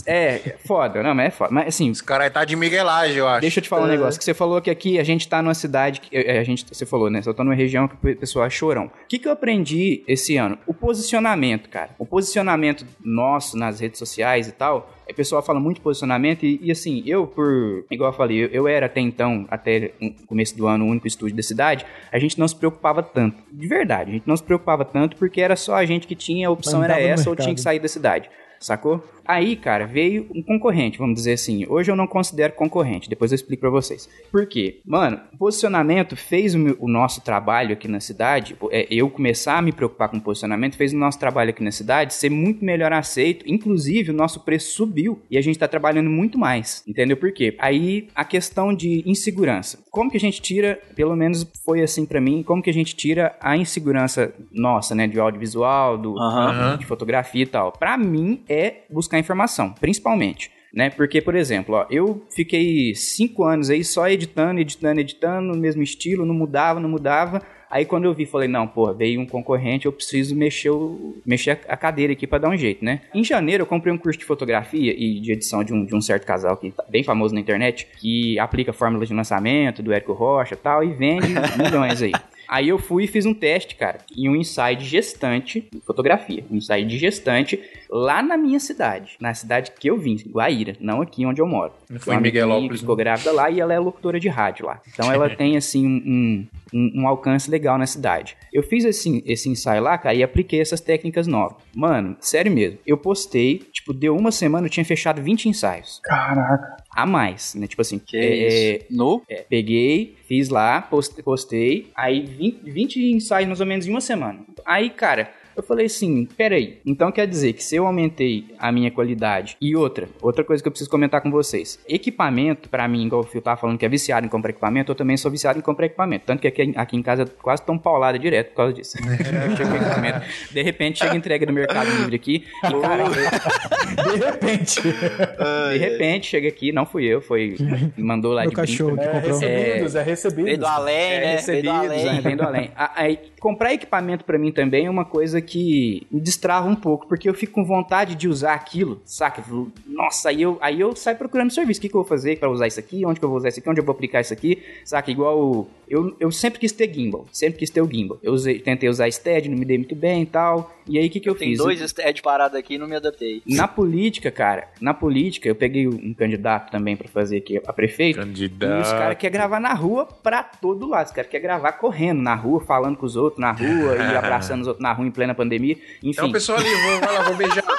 É, foda, não, mas é foda. Mas assim, esse cara aí tá de miguelagem, eu acho. Deixa eu te falar é. um negócio, que você falou que aqui a gente tá numa cidade que é, a gente, você falou, né? Só tô numa região que o pessoal é chorão. O que que eu aprendi esse ano? O posicionamento, cara. O posicionamento nosso nas redes sociais e tal, o pessoal fala muito posicionamento e, e, assim, eu por, igual eu falei, eu, eu, era até então, até o começo do ano, o único estúdio da cidade, a gente não se preocupava tanto. De verdade, a gente não se preocupava tanto porque era só a gente que tinha, a opção era essa ou tinha que sair da cidade, sacou? Aí, cara, veio um concorrente, vamos dizer assim. Hoje eu não considero concorrente, depois eu explico pra vocês. Por quê? Mano, posicionamento fez o, meu, o nosso trabalho aqui na cidade, é, eu começar a me preocupar com posicionamento, fez o nosso trabalho aqui na cidade ser muito melhor aceito. Inclusive, o nosso preço subiu e a gente tá trabalhando muito mais. Entendeu por quê? Aí, a questão de insegurança. Como que a gente tira, pelo menos foi assim para mim, como que a gente tira a insegurança nossa, né, de audiovisual, do, uhum. de fotografia e tal? Pra mim, é buscar buscar informação, principalmente. Né? Porque, por exemplo, ó, eu fiquei cinco anos aí só editando, editando, editando, no mesmo estilo, não mudava, não mudava. Aí quando eu vi, falei, não, pô, veio um concorrente, eu preciso mexer, o, mexer a cadeira aqui para dar um jeito, né? Em janeiro eu comprei um curso de fotografia e de edição de um, de um certo casal que tá bem famoso na internet, que aplica fórmula de lançamento do Érico Rocha e tal, e vende (laughs) milhões aí. Aí eu fui e fiz um teste, cara, em um ensaio de gestante, fotografia, um ensaio de gestante lá na minha cidade, na cidade que eu vim, Guaíra, não aqui onde eu moro. Foi em Miguelópolis. Ficou né? grávida lá e ela é locutora de rádio lá. Então ela (laughs) tem, assim, um, um, um, alcance legal na cidade. Eu fiz esse, esse ensaio lá, cara, e apliquei essas técnicas novas. Mano, sério mesmo, eu postei, tipo, deu uma semana, eu tinha fechado 20 ensaios. Caraca. A mais, né? Tipo assim, que é, é, no? É, peguei, fiz lá, postei, aí 20, 20 ensaios mais ou menos em uma semana. Aí, cara, eu falei assim, peraí, então quer dizer que se eu aumentei a minha qualidade e outra, outra coisa que eu preciso comentar com vocês, equipamento, para mim, igual o Fio tava falando que é viciado em comprar equipamento, eu também sou viciado em comprar equipamento, tanto que aqui, aqui em casa quase tão paulada direto por causa disso. (laughs) de repente chega entrega do Mercado Livre aqui e, cara, (laughs) de repente. de repente chega aqui, não fui eu, foi mandou lá Meu de cachorro que comprou. É recebidos, é, é recebidos. Vem do além, é, né? Recebidos, vem do além. É, vem do além. Aí, comprar equipamento para mim também é uma coisa que me destrava um pouco, porque eu fico com vontade de usar aquilo, saca? Nossa, aí eu, aí eu saio procurando serviço. O que, que eu vou fazer para usar isso aqui? Onde que eu vou usar isso aqui? Onde eu vou aplicar isso aqui? Saca? Igual o, eu, eu sempre quis ter gimbal, sempre quis ter o gimbal. Eu usei, tentei usar stead, não me dei muito bem e tal. E aí o que, que eu, Tem fiz? dois stead parados aqui e não me adaptei. Na política, cara, na política, eu peguei um candidato também pra fazer aqui a prefeito. E os caras querem gravar na rua pra todo lado. Os caras querem gravar correndo na rua, falando com os outros na rua e (laughs) abraçando os outros na rua em plena pandemia. Enfim. Então, pessoal ali, vamos, lá, vamos beijar. (laughs)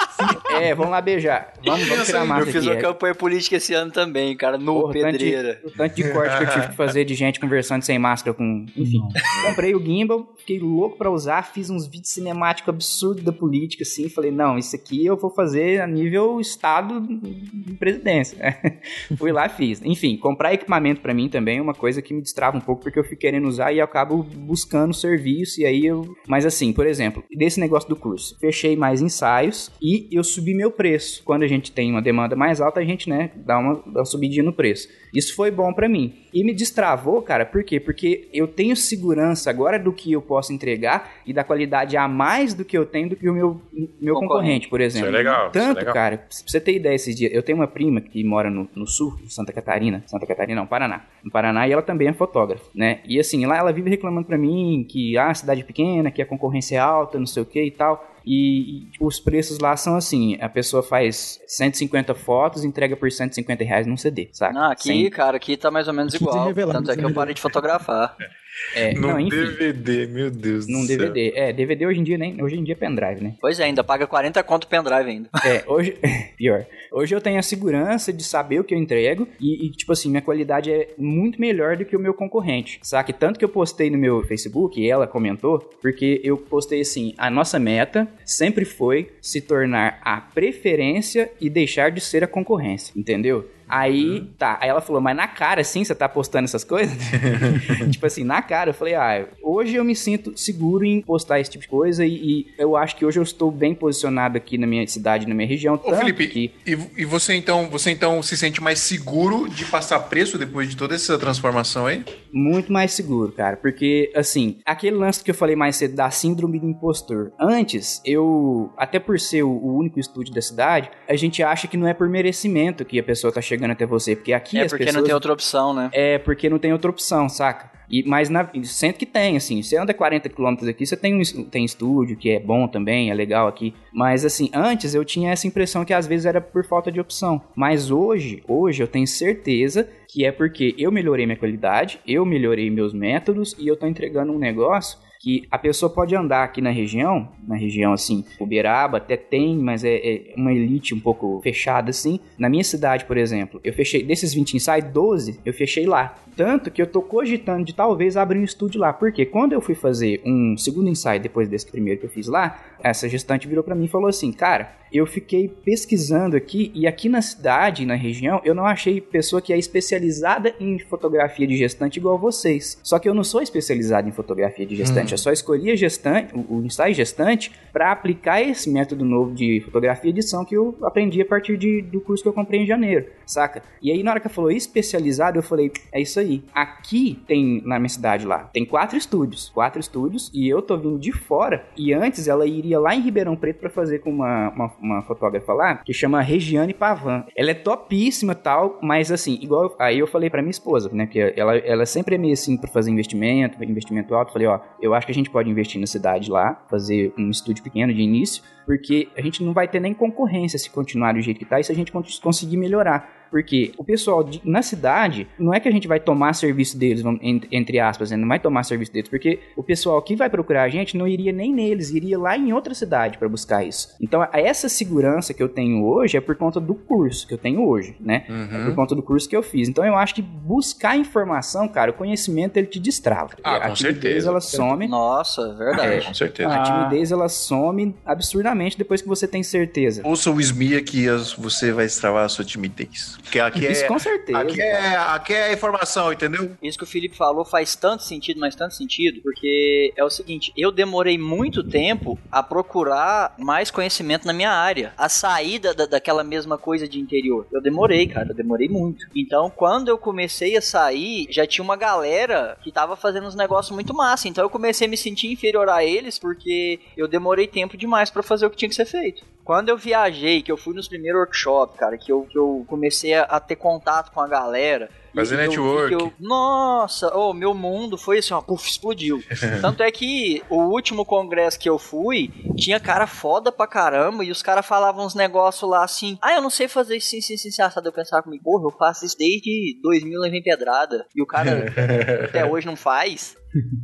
É, vamos lá beijar. Vamos, vamos tirar a massa Eu fiz aqui. uma campanha política esse ano também, cara, no Porra, o tanto de- pedreira. O tanto de corte que eu tive que (laughs) fazer de gente conversando sem máscara com. Enfim. Comprei o gimbal, fiquei louco pra usar, fiz uns vídeos cinemáticos absurdos da política, assim. Falei, não, isso aqui eu vou fazer a nível Estado de presidência. (laughs) Fui lá fiz. Enfim, comprar equipamento pra mim também é uma coisa que me destrava um pouco, porque eu fico querendo usar e eu acabo buscando serviço, e aí eu. Mas assim, por exemplo, desse negócio do curso, fechei mais ensaios e eu subi meu preço. Quando a gente tem uma demanda mais alta, a gente, né, dá uma, dá uma subidinha no preço. Isso foi bom pra mim. E me destravou, cara, por quê? Porque eu tenho segurança agora do que eu posso entregar e da qualidade a mais do que eu tenho do que o meu, meu Concorrente. concorrente, por exemplo. Isso é legal, isso é Tanto, legal. cara, pra você ter ideia esses dias, eu tenho uma prima que mora no, no sul, Santa Catarina, Santa Catarina, não, Paraná. No Paraná, e ela também é fotógrafa, né? E assim, lá ela vive reclamando pra mim que, ah, cidade pequena, que a concorrência é alta, não sei o que e tal. E, e, os preços lá são assim: a pessoa faz 150 fotos e entrega por 150 reais num CD, saca? Não, aqui, Sem- cara, aqui tá mais ou menos 15 igual. Tanto é que eu parei de fotografar. (laughs) é, (laughs) No não, enfim, DVD, meu Deus num do céu. DVD. É, DVD hoje em dia nem. Hoje em dia é pendrive, né? Pois é, ainda paga 40 conto pendrive ainda. É, hoje. (laughs) Pior. Hoje eu tenho a segurança de saber o que eu entrego e, e, tipo assim, minha qualidade é muito melhor do que o meu concorrente, sabe? Tanto que eu postei no meu Facebook e ela comentou, porque eu postei assim: a nossa meta sempre foi se tornar a preferência e deixar de ser a concorrência, entendeu? Aí, tá. Aí ela falou, mas na cara, assim, você tá postando essas coisas? (laughs) tipo assim, na cara, eu falei, ah, hoje eu me sinto seguro em postar esse tipo de coisa e, e eu acho que hoje eu estou bem posicionado aqui na minha cidade, na minha região. Ô, Felipe, que e, e você então, você então se sente mais seguro de passar preço depois de toda essa transformação aí? muito mais seguro, cara. Porque, assim, aquele lance que eu falei mais cedo da síndrome do impostor. Antes, eu, até por ser o, o único estúdio da cidade, a gente acha que não é por merecimento que a pessoa tá chegando até você. Porque aqui é as porque pessoas. não tem outra opção, né? É porque não tem outra opção, saca? E, mas na, sendo que tem, assim, você anda 40 km aqui, você tem um tem estúdio que é bom também, é legal aqui. Mas assim, antes eu tinha essa impressão que às vezes era por falta de opção. Mas hoje, hoje eu tenho certeza que é porque eu melhorei minha qualidade, eu melhorei meus métodos e eu tô entregando um negócio que a pessoa pode andar aqui na região, na região assim, Uberaba até tem, mas é, é uma elite um pouco fechada assim. Na minha cidade, por exemplo, eu fechei, desses 20 ensaios, 12 eu fechei lá. Tanto que eu tô cogitando de talvez abrir um estúdio lá. Porque quando eu fui fazer um segundo ensaio depois desse primeiro que eu fiz lá, essa gestante virou pra mim e falou assim: Cara, eu fiquei pesquisando aqui e aqui na cidade, na região, eu não achei pessoa que é especializada em fotografia de gestante igual vocês. Só que eu não sou especializado em fotografia de gestante, eu só escolhi a gestante, o, o ensaio gestante para aplicar esse método novo de fotografia e edição que eu aprendi a partir de, do curso que eu comprei em janeiro, saca? E aí na hora que ela falou especializado, eu falei, é isso aí. Aqui tem na minha cidade lá, tem quatro estúdios, quatro estúdios e eu tô vindo de fora e antes ela iria lá em Ribeirão Preto para fazer com uma, uma, uma fotógrafa lá que chama Regiane Pavan. Ela é topíssima tal, mas assim, igual aí eu falei pra minha esposa, né, que ela, ela sempre é meio assim pra fazer investimento, investimento alto. Falei, ó, eu acho que a gente pode investir na cidade lá, fazer um estúdio pequeno de início, porque a gente não vai ter nem concorrência se continuar do jeito que tá e se a gente con- conseguir melhorar. Porque o pessoal de- na cidade, não é que a gente vai tomar serviço deles, entre aspas, né? não vai tomar serviço deles, porque o pessoal que vai procurar a gente não iria nem neles, iria lá em outra cidade para buscar isso. Então, a- essa segurança que eu tenho hoje é por conta do curso que eu tenho hoje, né? É por conta do curso que eu fiz. Então, eu acho que buscar informação, cara, o conhecimento ele te destrava. Ah, a com timidez, certeza. ela some. Nossa, verdade. Com certeza. A Ah. timidez ela some absurdamente depois que você tem certeza. Ouça o Smia que você vai destravar a sua timidez. Porque aqui Isso é, com certeza. aqui é, aqui é informação, entendeu? Isso que o Felipe falou faz tanto sentido, mas tanto sentido, porque é o seguinte, eu demorei muito tempo a procurar mais conhecimento na minha área, a saída da, daquela mesma coisa de interior. Eu demorei, cara, eu demorei muito. Então, quando eu comecei a sair, já tinha uma galera que tava fazendo uns negócios muito massa. Então, eu comecei a me sentir inferior a eles porque eu demorei tempo demais pra fazer o que tinha que ser feito. Quando eu viajei, que eu fui nos primeiros workshops, cara, que eu, que eu comecei a, a ter contato com a galera, Fazer network. que eu- nossa, oh, meu mundo foi assim, ó, puf, explodiu. (laughs) Tanto é que o último congresso que eu fui, tinha cara foda pra caramba, e os caras falavam uns negócios lá assim, ah, eu não sei fazer isso, sim, sim, sim, sim, assado. Eu pensava comigo, porra, eu faço isso desde 2000 em pedrada, e o cara (laughs) até hoje não faz.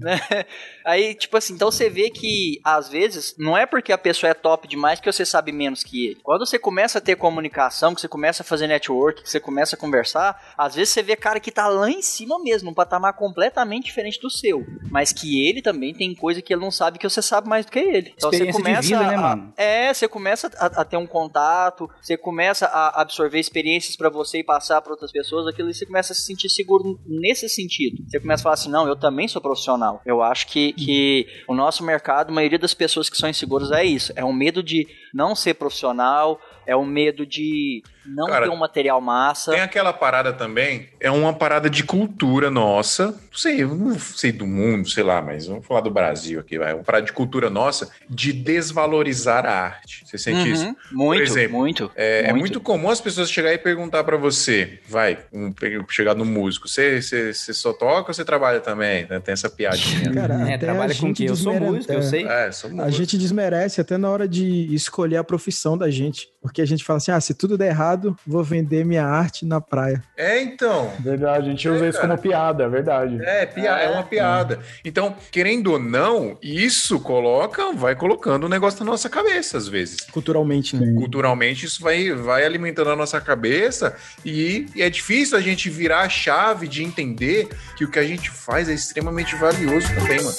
(laughs) Aí, tipo assim, então você vê que às vezes não é porque a pessoa é top demais que você sabe menos que ele. Quando você começa a ter comunicação, que você começa a fazer network, que você começa a conversar, às vezes você vê cara que tá lá em cima mesmo, um patamar completamente diferente do seu, mas que ele também tem coisa que ele não sabe que você sabe mais do que ele. Então você Experiência de começa vida, né, a- mano? é, você começa a, a ter um contato, você começa a absorver experiências pra você e passar pra outras pessoas, aquilo e você começa a se sentir seguro nesse sentido. Você começa a falar assim, não, eu também sou profissional. Eu acho que, que o nosso mercado, a maioria das pessoas que são inseguras é isso, é um medo de não ser profissional, é um medo de não Cara, ter um material massa. Tem aquela parada também, é uma parada de cultura nossa, não sei, eu não sei do mundo, sei lá, mas vamos falar do Brasil aqui, vai, uma parada de cultura nossa de desvalorizar a arte. Você sente Uhum, isso? Muito, exemplo, muito, É, é muito comum as pessoas chegarem e perguntar pra você, vai, um, chegar no músico, você, você, você só toca ou você trabalha também? né? Tem essa piadinha. (laughs) Cara, É, até trabalha a com quê? Eu sou músico, eu é, sei. É, sou A músico. gente desmerece até na hora de escolher a profissão da gente. Porque a gente fala assim: ah, se tudo der errado, vou vender minha arte na praia. É, então. Verdade, a gente usa É, isso cara. como piada, é verdade. É, pia- é uma piada. Então, querendo ou não, isso coloca, vai colocando um negócio na nossa cabeça, às vezes. Culturalmente, né? Culturalmente, isso vai, vai alimentando a nossa cabeça e, e é difícil a gente virar a chave de entender que o que a gente faz é extremamente valioso também, mano.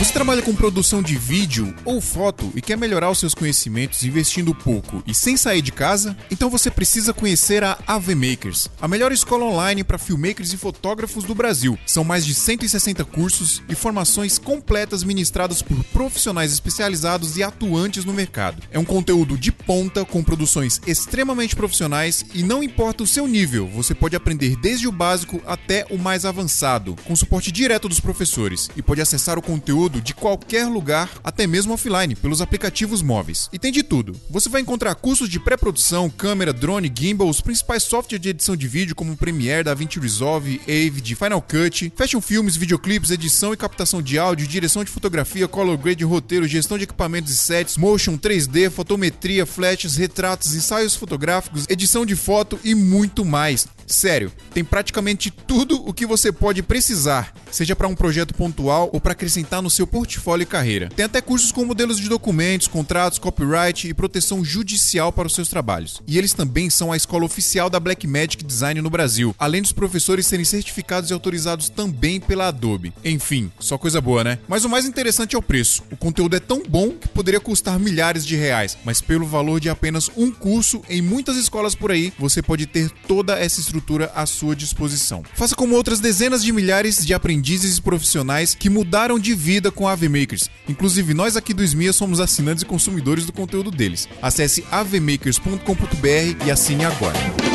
Você trabalha com produção de vídeo ou foto e quer melhorar os seus conhecimentos investindo pouco e sem sair de casa? Então você precisa conhecer a AV Makers, a melhor escola online para filmmakers e fotógrafos do Brasil. São mais de 160 cursos e formações completas ministradas por profissionais especializados e atuantes no mercado. É um conteúdo de ponta com produções extremamente profissionais e não importa o seu nível, você pode aprender desde o básico até o mais avançado, com suporte direto dos professores e pode acessar o conteúdo de qualquer lugar, até mesmo offline, pelos aplicativos móveis. E tem de tudo. Você vai encontrar cursos de pré-produção, câmera, drone, gimbal, os principais softwares de edição de vídeo como Premiere, DaVinci Resolve, Avid, Final Cut, fashion filmes, videoclipes, edição e captação de áudio, direção de fotografia, color grade, roteiro, gestão de equipamentos e sets, motion 3D, fotometria, flashes, retratos, ensaios fotográficos, edição de foto e muito mais. Sério, tem praticamente tudo o que você pode precisar, seja para um projeto pontual ou para acrescentar no seu portfólio e carreira. Tem até cursos com modelos de documentos, contratos, copyright e proteção judicial para os seus trabalhos. E eles também são a escola oficial da Blackmagic Design no Brasil, além dos professores serem certificados e autorizados também pela Adobe. Enfim, só coisa boa, né? Mas o mais interessante é o preço. O conteúdo é tão bom que poderia custar milhares de reais, mas pelo valor de apenas um curso em muitas escolas por aí, você pode ter toda essa estrutura à sua disposição. Faça como outras dezenas de milhares de aprendizes e profissionais que mudaram de vida com a. Inclusive, nós aqui do SMIA somos assinantes e consumidores do conteúdo deles. Acesse avmakers.com.br e assine agora.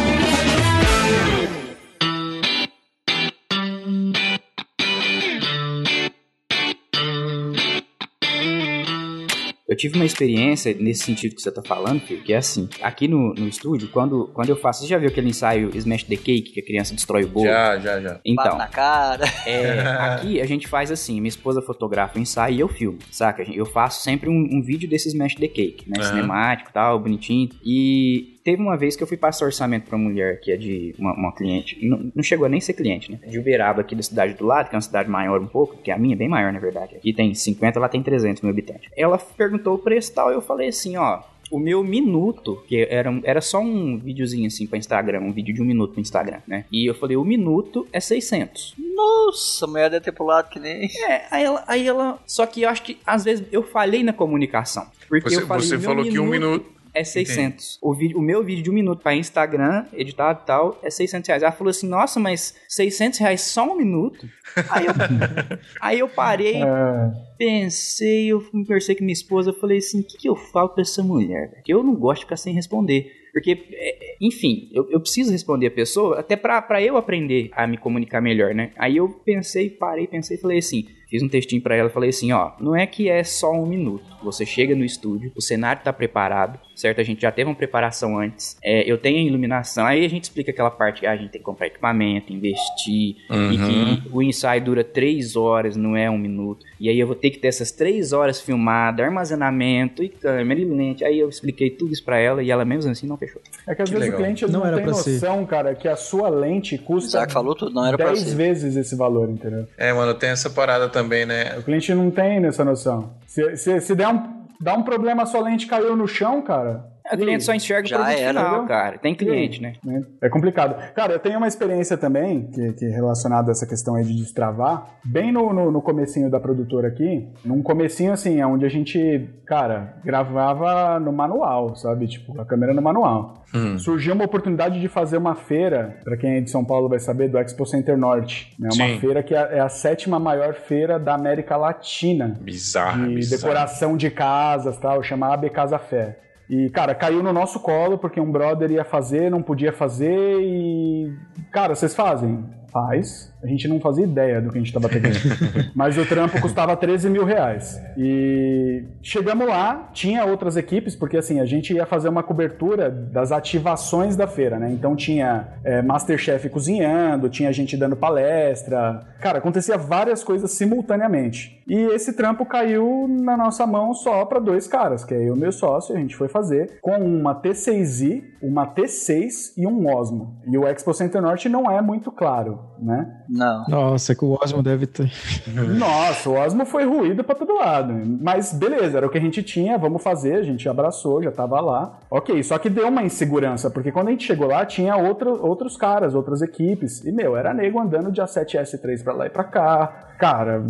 Eu tive uma experiência nesse sentido que você tá falando, Fio, que é assim, aqui no, no estúdio, quando, quando eu faço, você já viu aquele ensaio Smash the Cake, que a criança destrói o bolo? Já, já, já. Bate Então, na cara. é, aqui a gente faz assim, minha esposa fotografa o ensaio e eu filmo, saca? Eu faço sempre um, um vídeo desse Smash the Cake, né? Aham. Cinemático e tal, bonitinho. E teve uma vez que eu fui passar orçamento pra mulher que é de uma, uma cliente, e não, não chegou a nem ser cliente, né? De Uberaba aqui da cidade do lado, que é uma cidade maior um pouco, que a minha é bem maior, na verdade. Aqui tem 50, lá tem 300 mil habitantes. Ela perguntou o preço e tal, eu falei assim, ó... O meu minuto, que era, era só um videozinho assim pra Instagram, um vídeo de um minuto pro Instagram, né? E eu falei, o minuto é 600. Nossa, a mulher deve ter pulado que nem. É, aí ela, aí ela. Só que eu acho que às vezes eu falhei na comunicação. Porque Você, eu falei, você "Meu falou que um minuto. É 600. O, vídeo, o meu vídeo de um minuto pra Instagram, editado e tal, é 600 reais. Ela falou assim: Nossa, mas 600 reais só um minuto? Aí eu, (laughs) aí eu parei, É, pensei, eu conversei com minha esposa, eu falei assim, o que, que eu falo pra essa mulher? Porque eu não gosto de ficar sem responder. Porque, é, enfim, eu, eu preciso responder a pessoa até para eu aprender a me comunicar melhor, né? Aí eu pensei, parei, pensei e falei assim: fiz um textinho para ela, falei assim, ó, não é que é só um minuto. Você chega no estúdio, o cenário tá preparado, certo? A gente já teve uma preparação antes. É, eu tenho a iluminação, aí a gente explica aquela parte que ah, a gente tem que comprar equipamento, investir, uhum. e que o ensaio dura três horas, não é um minuto. E aí eu vou ter que ter essas três horas filmado, armazenamento e câmera e lente. Aí eu expliquei tudo isso para ela e ela mesmo assim não fechou. É que às que vezes legal. o cliente não, não tem noção, ser. cara, que a sua lente custa Isaac falou tudo, não era 10 vezes esse valor, entendeu? É, mano, tem essa parada também, né? O cliente não tem nessa noção. Se, se, se der um, dá um problema, sua lente caiu no chão, cara, o cliente só enxerga Já o produto era, final, cara. Tem cliente, né? É complicado. Cara, eu tenho uma experiência também, que, que é relacionada a essa questão aí de destravar. Bem no, no, no comecinho da produtora aqui, num comecinho assim, onde a gente, cara, gravava no manual, sabe? Tipo, a câmera no manual. Hum. Surgiu uma oportunidade de fazer uma feira, para quem é de São Paulo vai saber, do Expo Center Norte. Né? Uma Sim. feira que é, é a sétima maior feira da América Latina. Bizarro. De bizarro. decoração de casas tal, chamada AB Casa Fé. E, cara, caiu no nosso colo porque um brother ia fazer, não podia fazer e. Cara, vocês fazem? Faz a gente não fazia ideia do que a gente estava pegando. (laughs) Mas o trampo custava 13 mil reais. E chegamos lá, tinha outras equipes, porque assim, a gente ia fazer uma cobertura das ativações da feira, né? Então tinha é, Masterchef cozinhando, tinha gente dando palestra. Cara, acontecia várias coisas simultaneamente. E esse trampo caiu na nossa mão só para dois caras, que é eu e meu sócio, a gente foi fazer com uma T6i, uma T6 e um Osmo. E o Expo Center Norte não é muito claro, né? Não. Nossa, que o Osmo deve ter. (laughs) Nossa, o Osmo foi ruído para todo lado. Mas beleza, era o que a gente tinha, vamos fazer, a gente abraçou, já tava lá. Ok, só que deu uma insegurança, porque quando a gente chegou lá, tinha outro, outros caras, outras equipes. E, meu, era nego andando de A7S3 pra lá e pra cá. Cara,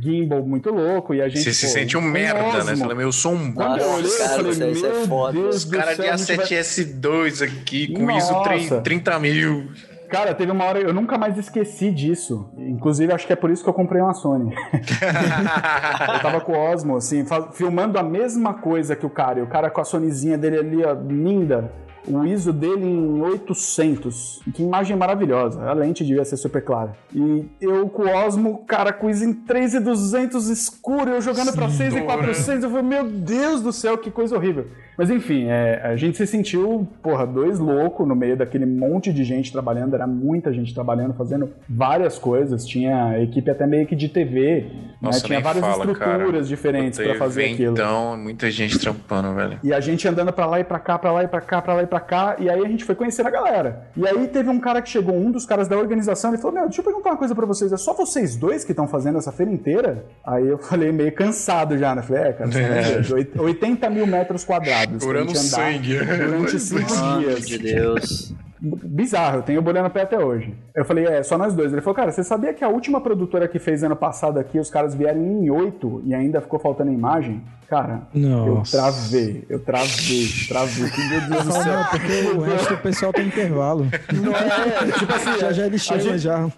gimbal muito louco. E a gente. Você se sente um merda, né? Osmo. né? Você fala, eu sou um Quando eu olhei, cara, eu falei, meu é foda. Deus Os caras de A7S2 vai... aqui, com Nossa. ISO 30 mil. Cara, teve uma hora, eu nunca mais esqueci disso. Inclusive, acho que é por isso que eu comprei uma Sony. (laughs) eu tava com o Osmo, assim, filmando a mesma coisa que o cara. E o cara com a Sonyzinha dele ali, ó, linda o ISO dele em 800. Que imagem maravilhosa. A lente devia ser super clara. E eu com o Osmo, cara, com o ISO em 3200 escuro, eu jogando para 6400, eu falei, meu Deus do céu, que coisa horrível. Mas enfim, é, a gente se sentiu, porra, dois loucos no meio daquele monte de gente trabalhando, era muita gente trabalhando, fazendo várias coisas. Tinha equipe até meio que de TV, né? Nossa, né? tinha várias fala, estruturas cara. diferentes para fazer aquilo. Então, muita gente trampando, velho. E a gente andando para lá e para cá, para lá e para cá, para lá e para cá, e aí a gente foi conhecer a galera. E aí teve um cara que chegou, um dos caras da organização, e falou: Meu, deixa eu perguntar uma coisa para vocês, é só vocês dois que estão fazendo essa feira inteira? Aí eu falei, meio cansado já, né? Falei, é, cara, (laughs) é. 80 mil metros quadrados Curando sangue. (laughs) Durante cinco dias. de Deus bizarro, eu tenho bolha no pé até hoje. Eu falei, é, só nós dois. Ele falou, cara, você sabia que a última produtora que fez ano passado aqui, os caras vieram em oito e ainda ficou faltando imagem? Cara, Nossa. eu travei, eu travei, travei. Meu Deus do céu. porque o resto do pessoal tem intervalo. Não é, tipo assim, já, já ele chama a gente, já.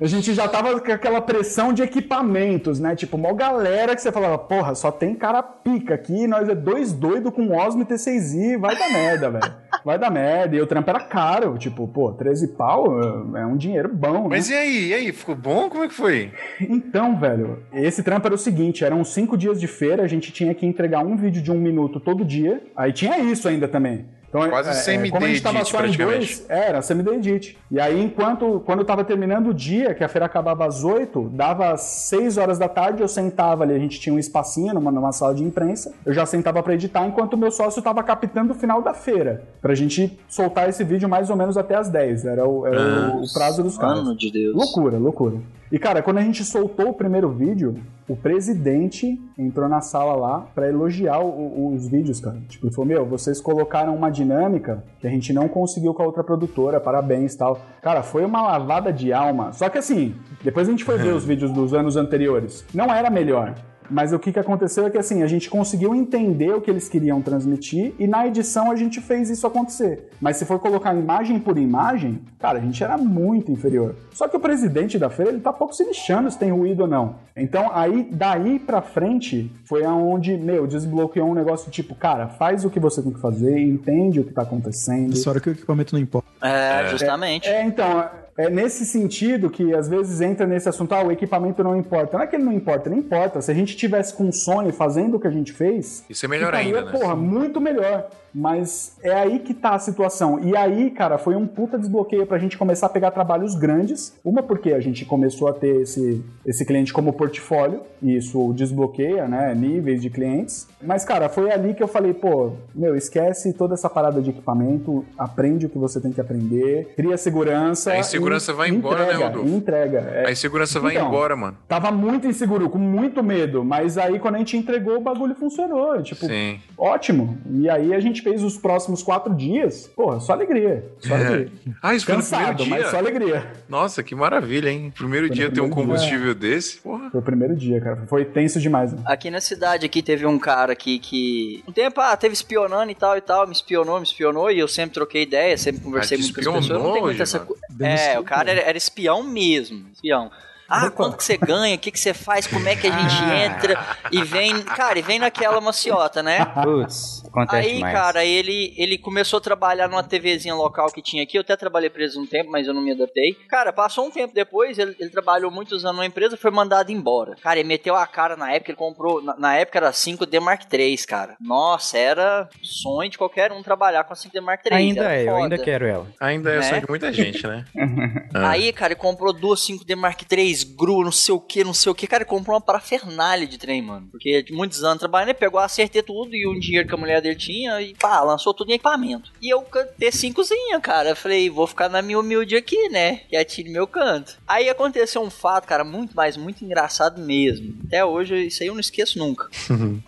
A gente já tava com aquela pressão de equipamentos, né? Tipo, uma galera que você falava, porra, só tem cara pica aqui, nós é dois doidos com Osmo e T6i, vai dar merda, velho. Vai dar merda. E o trampo era caro, tipo, pô, 13 pau é um dinheiro bom, né? Mas e aí, e aí, ficou bom? Como é que foi? Então, velho, esse trampo era o seguinte, eram cinco dias de feira, a gente tinha que entregar um vídeo de um minuto todo dia. Aí tinha isso ainda também. Então, Quase é, semi como a gente tava só em dois, era semi-edit. E aí, enquanto, quando eu tava terminando o dia, que a feira acabava às 8, dava às 6 horas da tarde, eu sentava ali, a gente tinha um espacinho numa, numa sala de imprensa, eu já sentava para editar, enquanto o meu sócio tava captando o final da feira, pra gente soltar esse vídeo mais ou menos até às 10, era o, era o, o prazo dos caras. Mano de Deus. Loucura, loucura. E cara, quando a gente soltou o primeiro vídeo, o presidente entrou na sala lá para elogiar o, os vídeos, cara. Tipo, ele falou: Meu, vocês colocaram uma dinâmica que a gente não conseguiu com a outra produtora, parabéns tal. Cara, foi uma lavada de alma. Só que assim, depois a gente foi ver (laughs) os vídeos dos anos anteriores. Não era melhor. Mas o que, que aconteceu é que assim, a gente conseguiu entender o que eles queriam transmitir e na edição a gente fez isso acontecer. Mas se for colocar imagem por imagem, cara, a gente era muito inferior. Só que o presidente da feira, ele tá pouco se lixando se tem ruído ou não. Então, aí, daí pra frente, foi aonde, meu, desbloqueou um negócio tipo, cara, faz o que você tem que fazer, entende o que tá acontecendo. Essa hora que o equipamento não importa. É, justamente. É, então, é nesse sentido que às vezes entra nesse assunto, ah, o equipamento não importa. Não é que ele não importa, não importa. Se a gente tivesse com o Sony fazendo o que a gente fez, Isso é melhor ficaria, ainda, né? Porra, muito melhor. Mas é aí que tá a situação. E aí, cara, foi um puta desbloqueio pra gente começar a pegar trabalhos grandes. Uma porque a gente começou a ter esse, esse cliente como portfólio, e isso desbloqueia, né, níveis de clientes. Mas, cara, foi ali que eu falei, pô, meu, esquece toda essa parada de equipamento, aprende o que você tem que aprender, cria segurança. A insegurança vai embora, né, entrega, Rodolfo? e Entrega. É, A insegurança vai Então, embora, mano. Tava muito inseguro, com muito medo, mas aí quando a gente entregou, o bagulho funcionou. Tipo, Sim. ótimo. E aí a gente fez os próximos quatro dias, porra, só alegria. Só alegria. Ah, isso foi no Cansado, mas dia? só alegria. Nossa, que maravilha, hein? Primeiro Foi dia ter um combustível desse, porra. Foi o primeiro dia, cara. Foi tenso demais. Né? Aqui na cidade aqui teve um cara aqui que um tempo ah, teve espionando e tal e tal, me espionou, me espionou e eu sempre troquei ideia, sempre conversei Ah, muito com as pessoas. espionou, Não tem muita essa É, o cara era, era espião mesmo, espião. Ah, quanto que você ganha? O que, que você faz? Como é que a gente Ah. entra? E vem, cara, e vem naquela maciota, né? Putz, acontece Aí, demais. cara, ele, ele começou a trabalhar numa TVzinha local que tinha aqui. Eu até trabalhei pra eles um tempo, mas eu não me adaptei. Cara, passou um tempo depois, ele, ele trabalhou muitos anos numa empresa, foi mandado embora. Cara, ele meteu a cara na época, ele comprou. Na, na época era 5D Mark III, cara. Nossa, era sonho de qualquer um trabalhar com a 5D Mark III. Ainda é, eu foda. ainda quero ela. Ainda é Né? sonho de muita gente, né? (laughs) Ah. Aí, cara, ele comprou duas 5D Mark III, GRU, não sei o que, não sei o que. Cara, ele comprou uma parafernália de trem, mano. Porque de muitos anos trabalhando, ele pegou, acertei tudo e um dinheiro que a mulher dele tinha e pá, lançou tudo em equipamento. E eu cantei cincozinha, cara. Eu falei, vou ficar na minha humilde aqui, né? Quietinho no meu canto. Aí aconteceu um fato, cara, muito mais, muito engraçado mesmo. Até hoje, isso aí eu não esqueço nunca.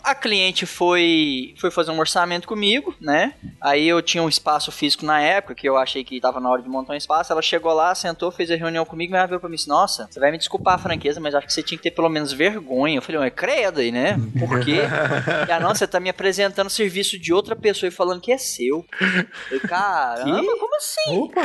A cliente foi, foi fazer um orçamento comigo, né? Aí eu tinha um espaço físico na época, que eu achei que tava na hora de montar um espaço. Ela chegou lá, sentou, fez a reunião comigo e ela virou pra mim assim, nossa, você vai me desculpar a franqueza, mas acho que você tinha que ter pelo menos vergonha. Eu falei, ué, credo aí, né? Por quê? (laughs) ah, não, você tá me apresentando serviço de outra pessoa e falando que é seu. Eu falei, caramba, como assim? Opa!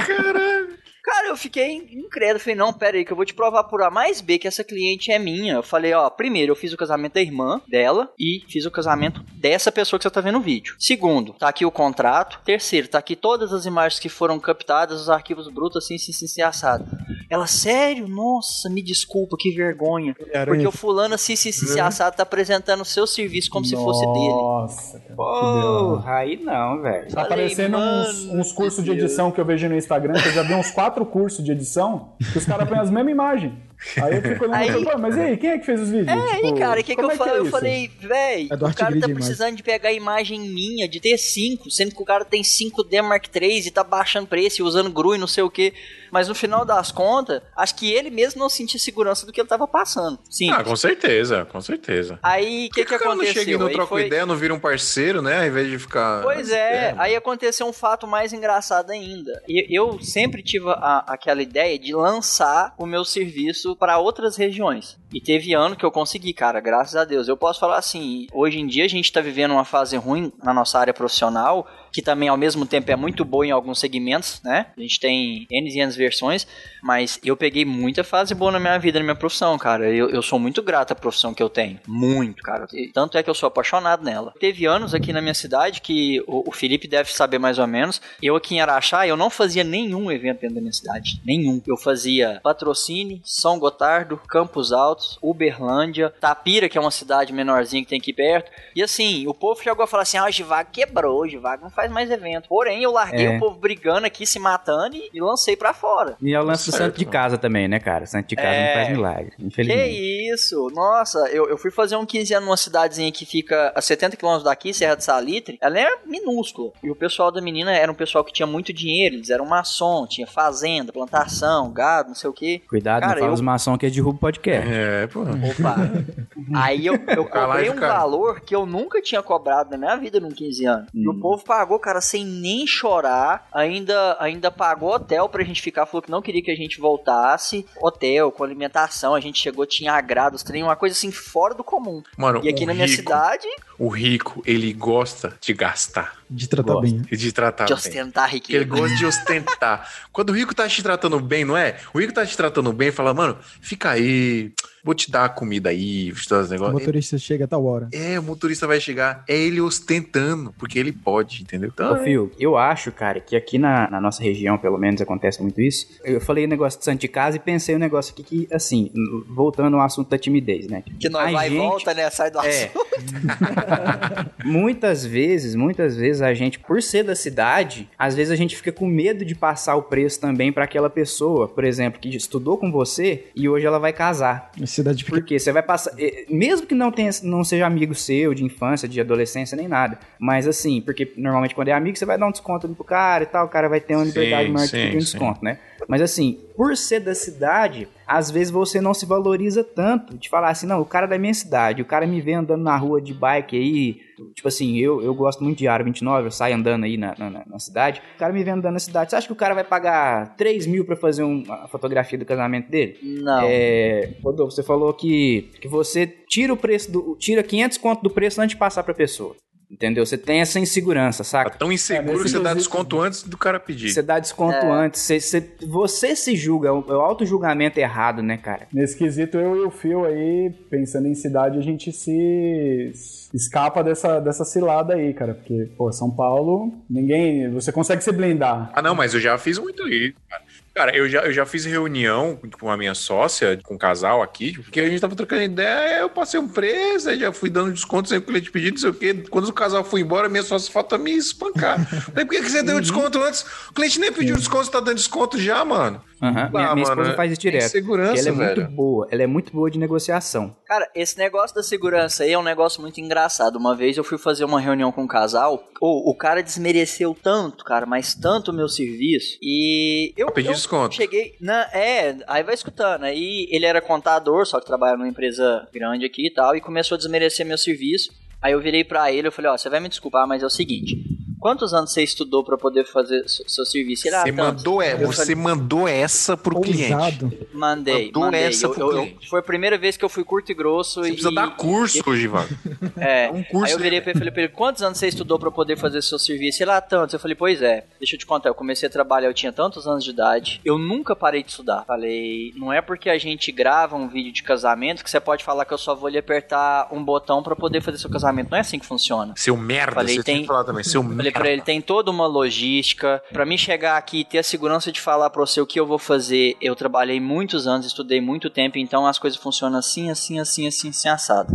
Cara, eu fiquei incrédulo. Falei, não, pera aí, que eu vou te provar por A mais B que essa cliente é minha. Eu falei, ó, primeiro, eu fiz o casamento da irmã dela e fiz o casamento dessa pessoa que você tá vendo no vídeo. Segundo, tá aqui o contrato. Terceiro, tá aqui todas as imagens que foram captadas, os arquivos brutos, assim, assim, assim, assim assado. Ela, sério? Nossa, me desculpa, que vergonha. Porque o fulano, assim, assim, assim, assim, assado, tá apresentando o seu serviço como se fosse dele. Nossa. Porra, aí não, velho. Tá parecendo uns, uns cursos de edição que eu vejo no Instagram, que eu já vi uns quatro cursos de edição, que os caras põem as mesmas imagens. Aí eu fico olhando Aí- e falo, "Pô, mas e aí, quem é que fez os vídeos? É, aí, Tipo, cara, o que, que eu é falei? é eu falei, véi, É o cara tá precisando de pegar imagem minha de T5, sendo que o cara tem 5D Mark III e tá baixando preço e usando GRU e não sei o que. Mas no final das contas, acho que ele mesmo não sentia segurança do que ele tava passando. Sim. Ah, com certeza, com certeza. Aí, o que, que, o cara não aconteceu? chega e não Aí troca foi- ideia, não vira um parceiro, né? Ao invés de ficar. Pois é, aí aconteceu um fato mais engraçado ainda. E Eu sempre tive a- aquela ideia de lançar o meu serviço para outras regiões. E teve ano que eu consegui, cara, graças a Deus. Eu posso falar assim, hoje em dia a gente tá vivendo uma fase ruim na nossa área profissional, que também ao mesmo tempo é muito boa em alguns segmentos, né? A gente tem N e N versões, mas eu peguei muita fase boa na minha vida, na minha profissão, cara. Eu, eu sou muito grato à profissão que eu tenho. Muito, cara. E Tanto é que eu sou apaixonado nela. Teve anos aqui na minha cidade que o, o Felipe deve saber mais ou menos. Eu aqui em Araxá, eu não fazia nenhum evento dentro da minha cidade. Nenhum. Eu fazia patrocínio, São Gotardo, Campos Altos, Uberlândia, Tapira, que é uma cidade menorzinha que tem aqui perto. E assim, o povo chegou a falar assim: ah, o Givago quebrou, o Givago não faz mais evento. Porém, eu larguei É. o povo brigando aqui, se matando e, e lancei pra fora. E é o lance do santo de casa também, né, cara? Santo de casa É. não faz milagre, infelizmente. Que isso? Nossa, eu, eu fui fazer um 15 anos numa cidadezinha que fica a 70 km daqui, Serra de Salitre. Ela é minúscula. E o pessoal da menina era um pessoal que tinha muito dinheiro. Eles eram maçom, tinha fazenda, plantação, gado, não sei o que. Cuidado, Cara, não fala eu- os maçom que é derruba o podcast. É, pô. Opa! (laughs) Aí eu, eu (laughs) cobrei um valor que eu nunca tinha cobrado na minha vida num 15 anos. E o povo pagou cara, sem nem chorar. Ainda, ainda pagou hotel pra gente ficar. Falou que não queria que a gente voltasse. Hotel, com alimentação. A gente chegou, tinha agrados, trem, uma coisa assim fora do comum. Mano, E aqui na minha rico- cidade, O rico, ele gosta de gastar De tratar Gosto. bem. e de tratar de bem. ostentar ele riqueza. gosta de ostentar. (laughs) Quando o rico tá te tratando bem, não é? O rico tá te tratando bem e fala, mano, fica aí, vou te dar a comida aí, os O negócios. motorista chega a tal hora. É, o motorista vai chegar. É ele ostentando, porque ele pode, entendeu? Então, Ô, Fio, eu acho, cara, que aqui na, na nossa região, pelo menos, acontece muito isso. Eu falei o negócio de santo de casa e pensei um negócio aqui que, assim, voltando ao assunto da timidez, né? Que nós A vai gente- e volta, né? Sai do É. assunto. (laughs) Muitas vezes, muitas vezes a gente, por ser da cidade, às vezes a gente fica com medo de passar o preço também pra aquela pessoa, por exemplo, que estudou com você e hoje ela vai casar. A cidade fica Porque você vai passar, eh, mesmo que não tenha, não seja amigo seu de infância, de adolescência nem nada, mas assim, porque normalmente quando é amigo você vai dar um desconto ali pro cara e tal, o cara vai ter uma Sim, liberdade maior de sim, pedir um sim. desconto, né? Mas assim, por ser da cidade, às vezes você não se valoriza tanto de falar assim, não, o cara é da minha cidade, o cara me vê andando na rua de bike aí, tipo assim, eu, eu gosto muito de Aro 29, eu saio andando aí na, na, na cidade, o cara me vê andando na cidade, você acha que o cara vai pagar 3 mil pra fazer um- a fotografia do casamento dele? Não. É, Rodolfo, você falou que, que você tira o preço do. tira 500 conto do preço antes de passar pra pessoa. Entendeu? Você tem essa insegurança, tá saca? tão inseguro É, que você dá desconto antes do cara pedir. Você dá desconto É. antes. Você, você, você se julga. É o, é o auto-julgamento errado, né, cara? Nesse quesito, eu e o Fio aí, pensando em cidade, a gente se escapa dessa, dessa cilada aí, cara. Porque, pô, São Paulo, ninguém. Você consegue se blindar. Ah, não, mas eu já fiz muito isso, cara. Cara, eu já, eu já fiz reunião com a minha sócia, com um casal aqui, porque a gente tava trocando ideia, eu passei um preço, aí já fui dando desconto sem o cliente pedir, não sei o quê. Quando o casal foi embora, minha sócia falta me espancar. (laughs) Falei, por que, que você deu desconto antes? O cliente nem pediu desconto, você tá dando desconto já, mano. Aham. Minha, Ah, minha mano, esposa faz isso direto. insegurança, porque ela é velho. muito boa. Ela é muito boa de negociação. Cara, esse negócio da segurança aí é um negócio muito engraçado. Uma vez eu fui fazer uma reunião com um casal, o, o cara desmereceu tanto, cara, mas tanto o meu serviço. E eu, Pedi eu desconto. cheguei. Na, é, aí vai escutando. Aí ele era contador, só que trabalha numa empresa grande aqui e tal, e começou a desmerecer meu serviço. Aí eu virei pra ele, eu falei, ó, você vai me desculpar, mas é o seguinte. Quantos anos você estudou pra poder fazer seu, seu serviço? Ele, ah, Você mandou, é, você mandou essa pro cliente. ousado. Mandei, Mandou mandei. essa Eu- pro eu- eu- cliente. foi a primeira vez que eu fui curto e grosso. Você e, precisa dar curso hoje, Vago. (laughs) É. um curso Aí eu virei pra ele e falei pra ele, quantos anos você estudou pra poder fazer seu serviço? Ele, ah, tantos. Eu falei, pois é, deixa eu te contar, eu comecei a trabalhar, eu tinha tantos anos de idade, eu nunca parei de estudar. Falei, não é porque a gente grava um vídeo de casamento que você pode falar que eu só vou lhe apertar um botão pra poder fazer seu casamento. Não é assim que funciona. Seu merda, Falei, você tem- tem que falar também. Seu (laughs) Falei merda. Pra ele, tem toda uma logística. Pra mim chegar aqui e ter a segurança de falar pra você o que eu vou fazer, eu trabalhei muitos anos, estudei muito tempo, então as coisas funcionam assim, assim, assim, assim, assim, assado.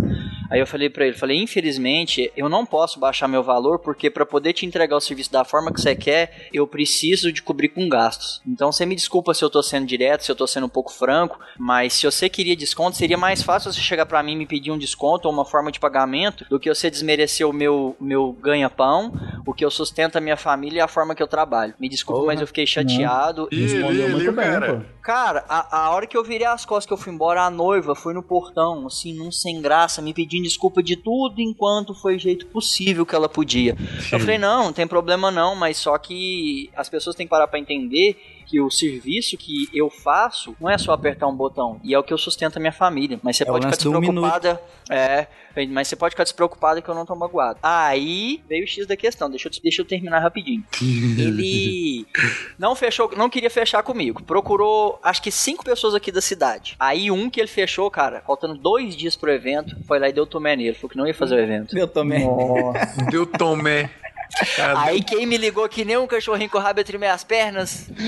Aí eu falei pra ele, falei, infelizmente, eu não posso baixar meu valor, porque pra poder te entregar o serviço da forma que você quer, eu preciso de cobrir com gastos. Então você me desculpa se eu tô sendo direto, se eu tô sendo um pouco franco, mas se você queria desconto, seria mais fácil você chegar pra mim e me pedir um desconto ou uma forma de pagamento do que você desmerecer o meu, meu ganha-pão, o que eu sustento a minha família e a forma que eu trabalho. Me desculpa, Porra. mas eu fiquei chateado. Ih, Respondeu muito bem, cara. pô. Cara, a, a hora que eu virei as costas que eu fui embora, a noiva foi no portão, assim, num sem graça, me pedindo desculpa de tudo enquanto foi jeito possível que ela podia. Eu falei, não, não tem problema não, mas só que as pessoas têm que parar pra entender que o serviço que eu faço não é só apertar um botão, e é o que eu sustento a minha família. Mas você É pode ficar do um despreocupada. É, mas você pode ficar despreocupada que eu não tô magoado. Aí veio o X da questão, deixa eu, deixa eu terminar rapidinho. Ele (laughs) não fechou, não queria fechar comigo. Procurou, acho que cinco pessoas aqui da cidade. Aí um que ele fechou, cara, faltando dois dias pro evento, foi lá e deu tomé nele. Falou que não ia fazer o evento. Eu também. Nossa. Deu tomé. Aí quem me ligou que nem um cachorrinho com o rabo entre minhas pernas. (laughs)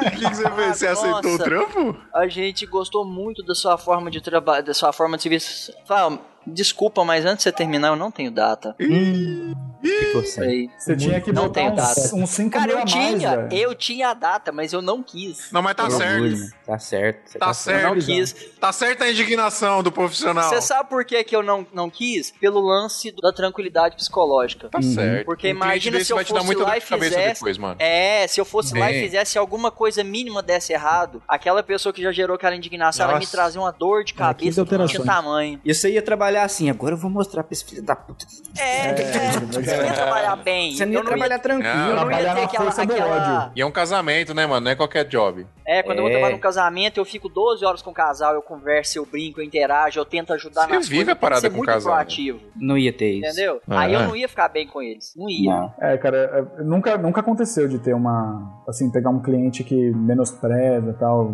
O que, que você fez? Você aceitou o Nossa, trampo? A gente gostou muito da sua forma de trabalho, da sua forma de serviço. Fala, desculpa, mas antes de você terminar, eu não tenho data. Você tinha que Não botar tenho uns, data. uns 5 Cara, mil eu a mais, tinha, velho. eu tinha a data, mas eu não quis. Não, mas tá Orgulho, certo. mano. Tá certo. Tá Eu certo. não quis. Tá certa a indignação do profissional. Você sabe por que, que eu não, não quis? Pelo lance da tranquilidade psicológica. Tá certo. Porque Um imagina se eu vai te dar fosse muita lá dor e de cabeça fizesse. depois, mano. É, se eu fosse lá e Bem. fizesse alguma coisa mínima desse errado, aquela pessoa que já gerou aquela indignação, ela me Nossa. trazia uma dor de 15 cabeça que não tinha alterações. tamanho. E você ia trabalhar trabalhar assim, agora eu vou mostrar pra esse filho da puta. É, é, você não ia trabalhar bem. Você não ia não trabalhar ia, tranquilo. Eu não trabalhar ia ter aquela... aquela... ódio. E é um casamento, né, mano? Não é qualquer job. É, quando eu vou É. trabalhar num casamento, eu fico 12 horas com o casal, eu converso, eu brinco, eu interajo, eu tento ajudar Você nas vive coisas, a parada com ser o muito casal, né? proativo, Não ia ter isso. entendeu? Ah, Aí eu é? não ia ficar bem com eles, não ia. Não. É, cara, é, nunca, nunca aconteceu de ter uma. Assim, pegar um cliente que menospreza e tal,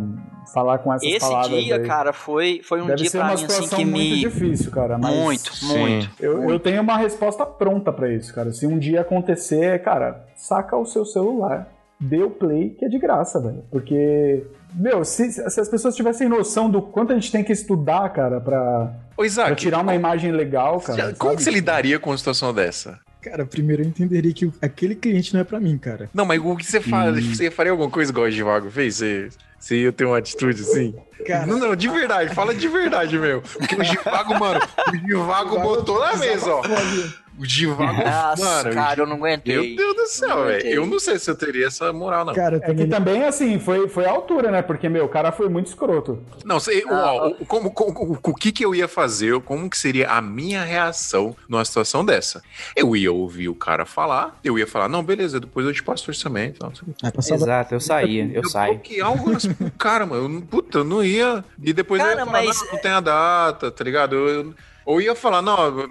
falar com essas Esse palavras. dia, aí. cara, foi, foi um Deve dia ser pra uma mim assim situação que muito me. difícil, cara. Mas Muito, Sim. muito. Eu, eu tenho uma resposta pronta pra isso, cara. Se um dia acontecer, cara, saca o seu celular, dê o play, que é de graça, velho. Porque, meu, se, se as pessoas tivessem noção do quanto a gente tem que estudar, cara, pra, Ô, Isaac, pra tirar uma imagem legal, cara. já- como sabe? que você lidaria com uma situação dessa? Cara, primeiro eu entenderia que aquele cliente não é pra mim, cara. Não, mas o que você faz? Você faria alguma coisa igual o Givago fez? Você, você ia ter uma atitude assim? Cara, Não, não, de verdade, fala de verdade, meu. Porque o Givago, mano, o Givago botou na mesa, ó. O Givago, Nossa, mano. cara, eu não aguentei. Meu Deus do céu, velho. Eu não sei se eu teria essa moral, não. cara, É que também também, assim, foi, foi a altura, né? Porque, meu, o cara foi muito escroto. Não, sei, ó, o- como, como- o, o que que eu ia fazer, como que seria a minha reação numa situação dessa? Eu ia ouvir o cara falar, eu ia falar, não, beleza, depois eu te passo o orçamento. Passar Exato, eu saía, eu saio. bloquear o lance pro cara, mano. Eu não- Puta, eu não ia. E depois eu Cara, ia falar, mas- não, não tem a data, tá ligado? Eu, eu- ou ia falar, não,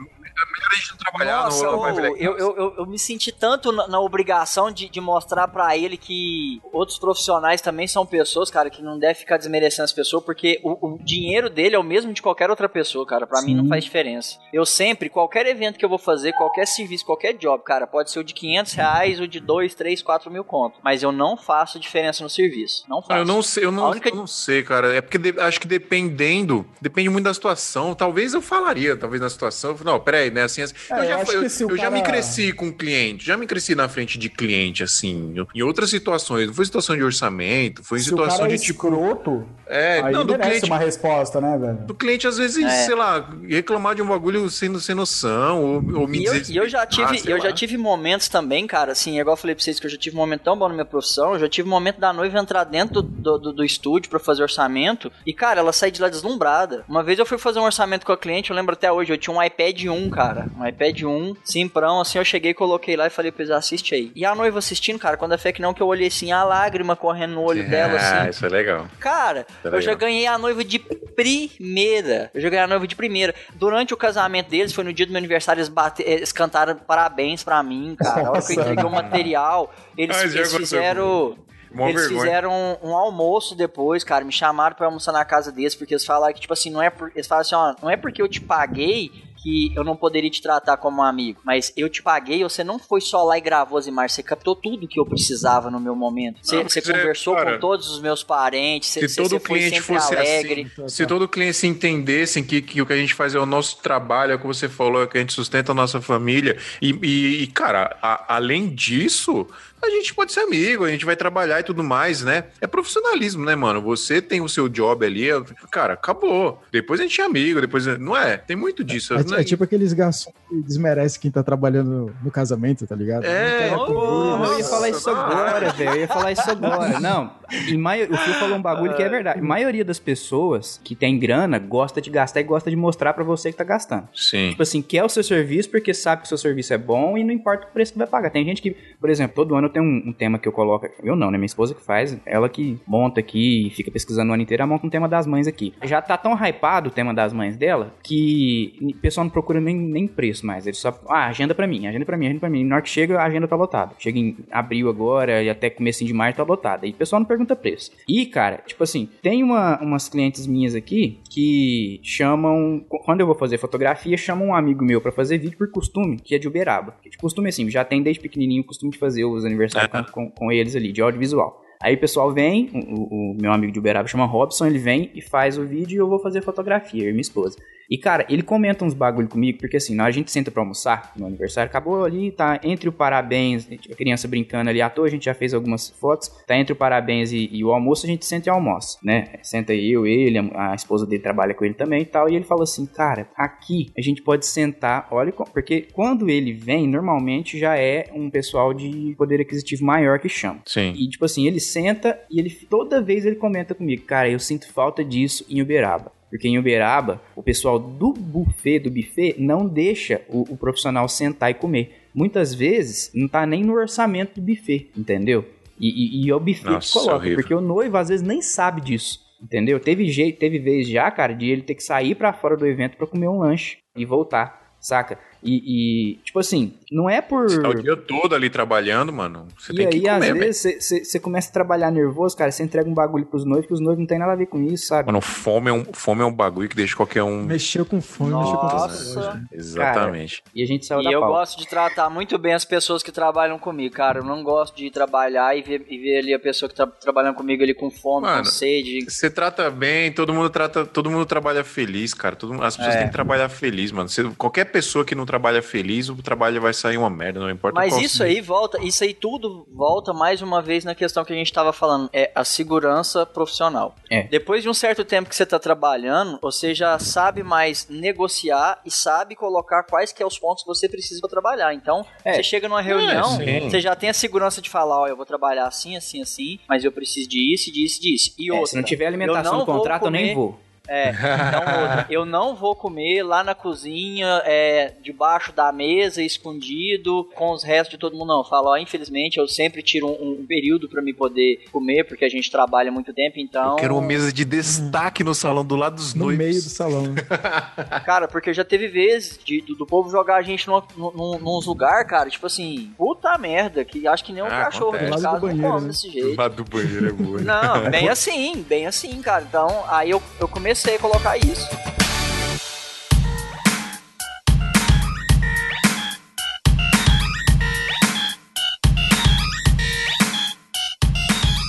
trabalhar, Nossa, virar eu, eu, eu, eu me senti tanto na, na obrigação de, de mostrar pra ele que outros profissionais também são pessoas, cara, que não deve ficar desmerecendo as pessoas, porque o, o dinheiro dele é o mesmo de qualquer outra pessoa, cara. Pra mim não faz diferença. Eu sempre, qualquer evento que eu vou fazer, qualquer serviço, qualquer job, cara, pode ser o de 500 reais, o de 2, 3, 4 mil conto. Mas eu não faço diferença no serviço. Não faço. Ah, eu não sei, eu não, única- eu não sei, cara. É porque de- acho que dependendo, depende muito da situação. Talvez eu falaria, talvez na situação. Não, peraí, né? Assim, assim. É, eu já, eu eu, o eu já me cara- cresci com cliente, já me cresci na frente de cliente, assim, em outras situações. Não foi situação de orçamento, foi em Se o situação cara é de tipo. escroto, É, aí não, do cliente. uma resposta, né, velho? Do cliente, às vezes, É. sei lá, reclamar de um bagulho sem, sem noção, ou, ou me E eu, dizer. e eu já ah, tive, sei eu lá. já tive momentos também, cara, assim, igual eu falei pra vocês que eu já tive um momento tão bom na minha profissão, eu já tive um momento da noiva entrar dentro do, do, do estúdio pra fazer orçamento, e, cara, ela sai de lá deslumbrada. Uma vez eu fui fazer um orçamento com a cliente, eu lembro até hoje, eu tinha um iPad 1, cara, um iPad 1, simprão, assim, eu cheguei, coloquei lá e falei pra eles, assiste aí. E a noiva assistindo, cara, quando a fé que não, que eu olhei assim, a lágrima correndo no olho dela, Ah, assim, isso é legal. Cara, Tá eu já ganhei a noiva de primeira. Eu já ganhei a noiva de primeira. Durante o casamento deles, foi no dia do meu aniversário, eles, bate, eles cantaram parabéns pra mim, cara. A hora que eu Nossa. entreguei o material, eles, Ah, já eles fizeram. Mó eles vergonha. fizeram um, um almoço depois, cara. Me chamaram pra almoçar na casa deles, porque eles falaram que, tipo assim, não é por. Eles falaram assim, ó, não é porque eu te paguei que eu não poderia te tratar como um amigo. Mas eu te paguei, você não foi só lá e gravou as imagens, você captou tudo que eu precisava no meu momento. Você, Ah, você é, conversou cara, com todos os meus parentes, você, Se todo você foi cliente sempre fosse alegre. assim, se todo cliente se entendesse que, que o que a gente faz é o nosso trabalho, é o que você falou, é que a gente sustenta a nossa família. E, e- e, cara, a- além disso, a gente pode ser amigo, a gente vai trabalhar e tudo mais, né? É profissionalismo, né, mano? Você tem o seu job ali, é- cara, acabou. Depois a gente é amigo, depois. Não é? Tem muito disso. É, né? é tipo aqueles garçons que desmerecem quem tá trabalhando no casamento, tá ligado? É, Porra, eu ia falar isso agora, velho. Eu ia falar isso agora. Não, em maio... o Fio falou um bagulho que é verdade. A (laughs) maioria das pessoas que tem grana gosta de gastar e gosta de mostrar pra você que tá gastando. Sim. Tipo assim, quer o seu serviço porque sabe que o seu serviço é bom e não importa o preço que vai pagar. Tem gente que, por exemplo, todo ano eu tenho um, um tema que eu coloco. Eu não, né? Minha esposa que faz, ela que monta aqui, fica pesquisando o ano inteiro, ela monta um tema das mães aqui. Já tá tão hypado o tema das mães dela que o pessoal não procura nem, nem preço mais. Ele só. Ah, agenda pra mim, agenda pra mim, agenda pra mim. Na hora que chega, a agenda tá lotada. Chega em abril agora e até comecinho de maio tá lotada. E o pessoal não pergunta preço. E, cara, tipo assim, tem uma, umas clientes minhas aqui que chamam. Quando eu vou fazer fotografia, chamam um amigo meu pra fazer vídeo por costume, que é de Uberaba. De costume assim, já tem desde pequenininho o costume de fazer os aniversários com, com, com eles ali, de audiovisual. Aí o pessoal vem, o, o- o meu amigo de Uberaba chama Robson, ele vem e faz o vídeo e eu vou fazer fotografia, eu e minha esposa. E cara, ele comenta uns bagulho comigo, porque assim, a gente senta pra almoçar no aniversário, acabou ali, tá entre o parabéns, a criança brincando ali à toa, a gente já fez algumas fotos, tá entre o parabéns e, e o almoço, a gente senta e almoça, né? Senta eu, ele, a, a esposa dele trabalha com ele também e tal, e ele falou assim, cara, aqui a gente pode sentar, olha, porque quando ele vem, normalmente já é um pessoal de poder aquisitivo maior que chama. Sim. E, tipo assim, ele senta e ele toda vez ele comenta comigo, cara, eu sinto falta disso em Uberaba. Porque em Uberaba, o pessoal do buffet, do buffet, não deixa o, o profissional sentar e comer. Muitas vezes não tá nem no orçamento do buffet, entendeu? E, e, e é o buffet Nossa, que coloca, horrível. porque o noivo às vezes nem sabe disso. Entendeu? Teve jeito, teve vez já, cara, de ele ter que sair pra fora do evento pra comer um lanche e voltar, saca? E, e, tipo assim, não é por. Você tá o dia todo ali trabalhando, mano. Você E tem aí, que às comer, velho. vezes, você começa a trabalhar nervoso, cara, você entrega um bagulho pros noivos, que os noivos não tem nada a ver com isso, sabe? Mano, fome é, um, fome é um bagulho que deixa qualquer um. Mexeu com fome, mexeu com Nossa. saúde. Exatamente. E a gente saiu E da eu pauta. gosto de tratar muito bem as pessoas que trabalham comigo, cara. Eu não gosto de ir trabalhar e ver, e ver ali a pessoa que tá trabalhando comigo ali com fome, Mano, com sede. Você trata bem, todo mundo trata, todo mundo trabalha feliz, cara. Todo, as pessoas É. têm que trabalhar feliz, mano. Você- qualquer pessoa que não trabalha feliz, o trabalho vai sair uma merda, não importa Mas qual isso aí volta, isso aí tudo volta mais uma vez na questão que a gente tava falando, é a segurança profissional. É. Depois de um certo tempo que você tá trabalhando, você já sabe mais negociar e sabe colocar quais que é os pontos que você precisa pra trabalhar. Então, É. você chega numa reunião, sim. você já tem a segurança de falar, ó, eu vou trabalhar assim, assim, assim, mas eu preciso disso, disso, disso. E É, outra, se não tiver alimentação no contrato, eu nem vou. É, então (laughs) eu não vou comer lá na cozinha, é, debaixo da mesa, escondido, com os restos de todo mundo, não. Eu falo, ó, infelizmente, eu sempre tiro um, um período pra me poder comer, porque a gente trabalha muito tempo, então... Eu quero uma mesa de destaque no salão do lado dos No noivos. meio do salão. (laughs) Cara, porque já teve vezes de- do, do povo jogar a gente num, num, nos lugar, cara, tipo assim, puta merda, que acho que nem um Ah, cachorro acontece. Do do não banheiro, come né? desse Do jeito. lado do banheiro é boa. Não, (laughs) bem assim, bem assim, cara. Então, aí eu, eu comecei a colocar isso.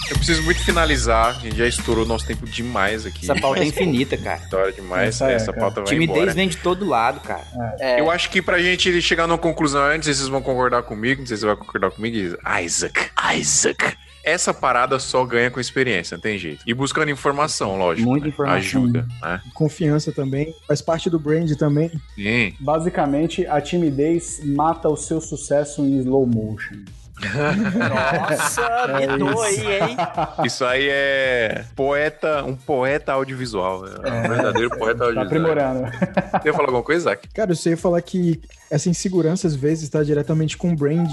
Eu preciso muito finalizar, a gente já estourou nosso tempo demais aqui. Essa pauta é infinita, cara. História demais, Essa é, essa pauta vai Timidez embora. vem de todo lado, cara. É, Eu acho que pra gente chegar numa conclusão antes, não sei se vocês vão concordar comigo, não sei se você vai concordar comigo, Isaac, Isaac. Essa parada só ganha com experiência, não tem jeito. E buscando informação, lógico. Muita né? informação. Ajuda, né? Confiança também. Faz parte do brand também. Sim. Basicamente, a timidez mata o seu sucesso em slow motion. Nossa, (laughs) mitou aí, hein? Isso aí é poeta, um poeta audiovisual. É um verdadeiro poeta Tá audiovisual. aprimorando. Você ia falar alguma coisa, Isaac? Cara, eu sei falar que essa insegurança às vezes está diretamente com o brand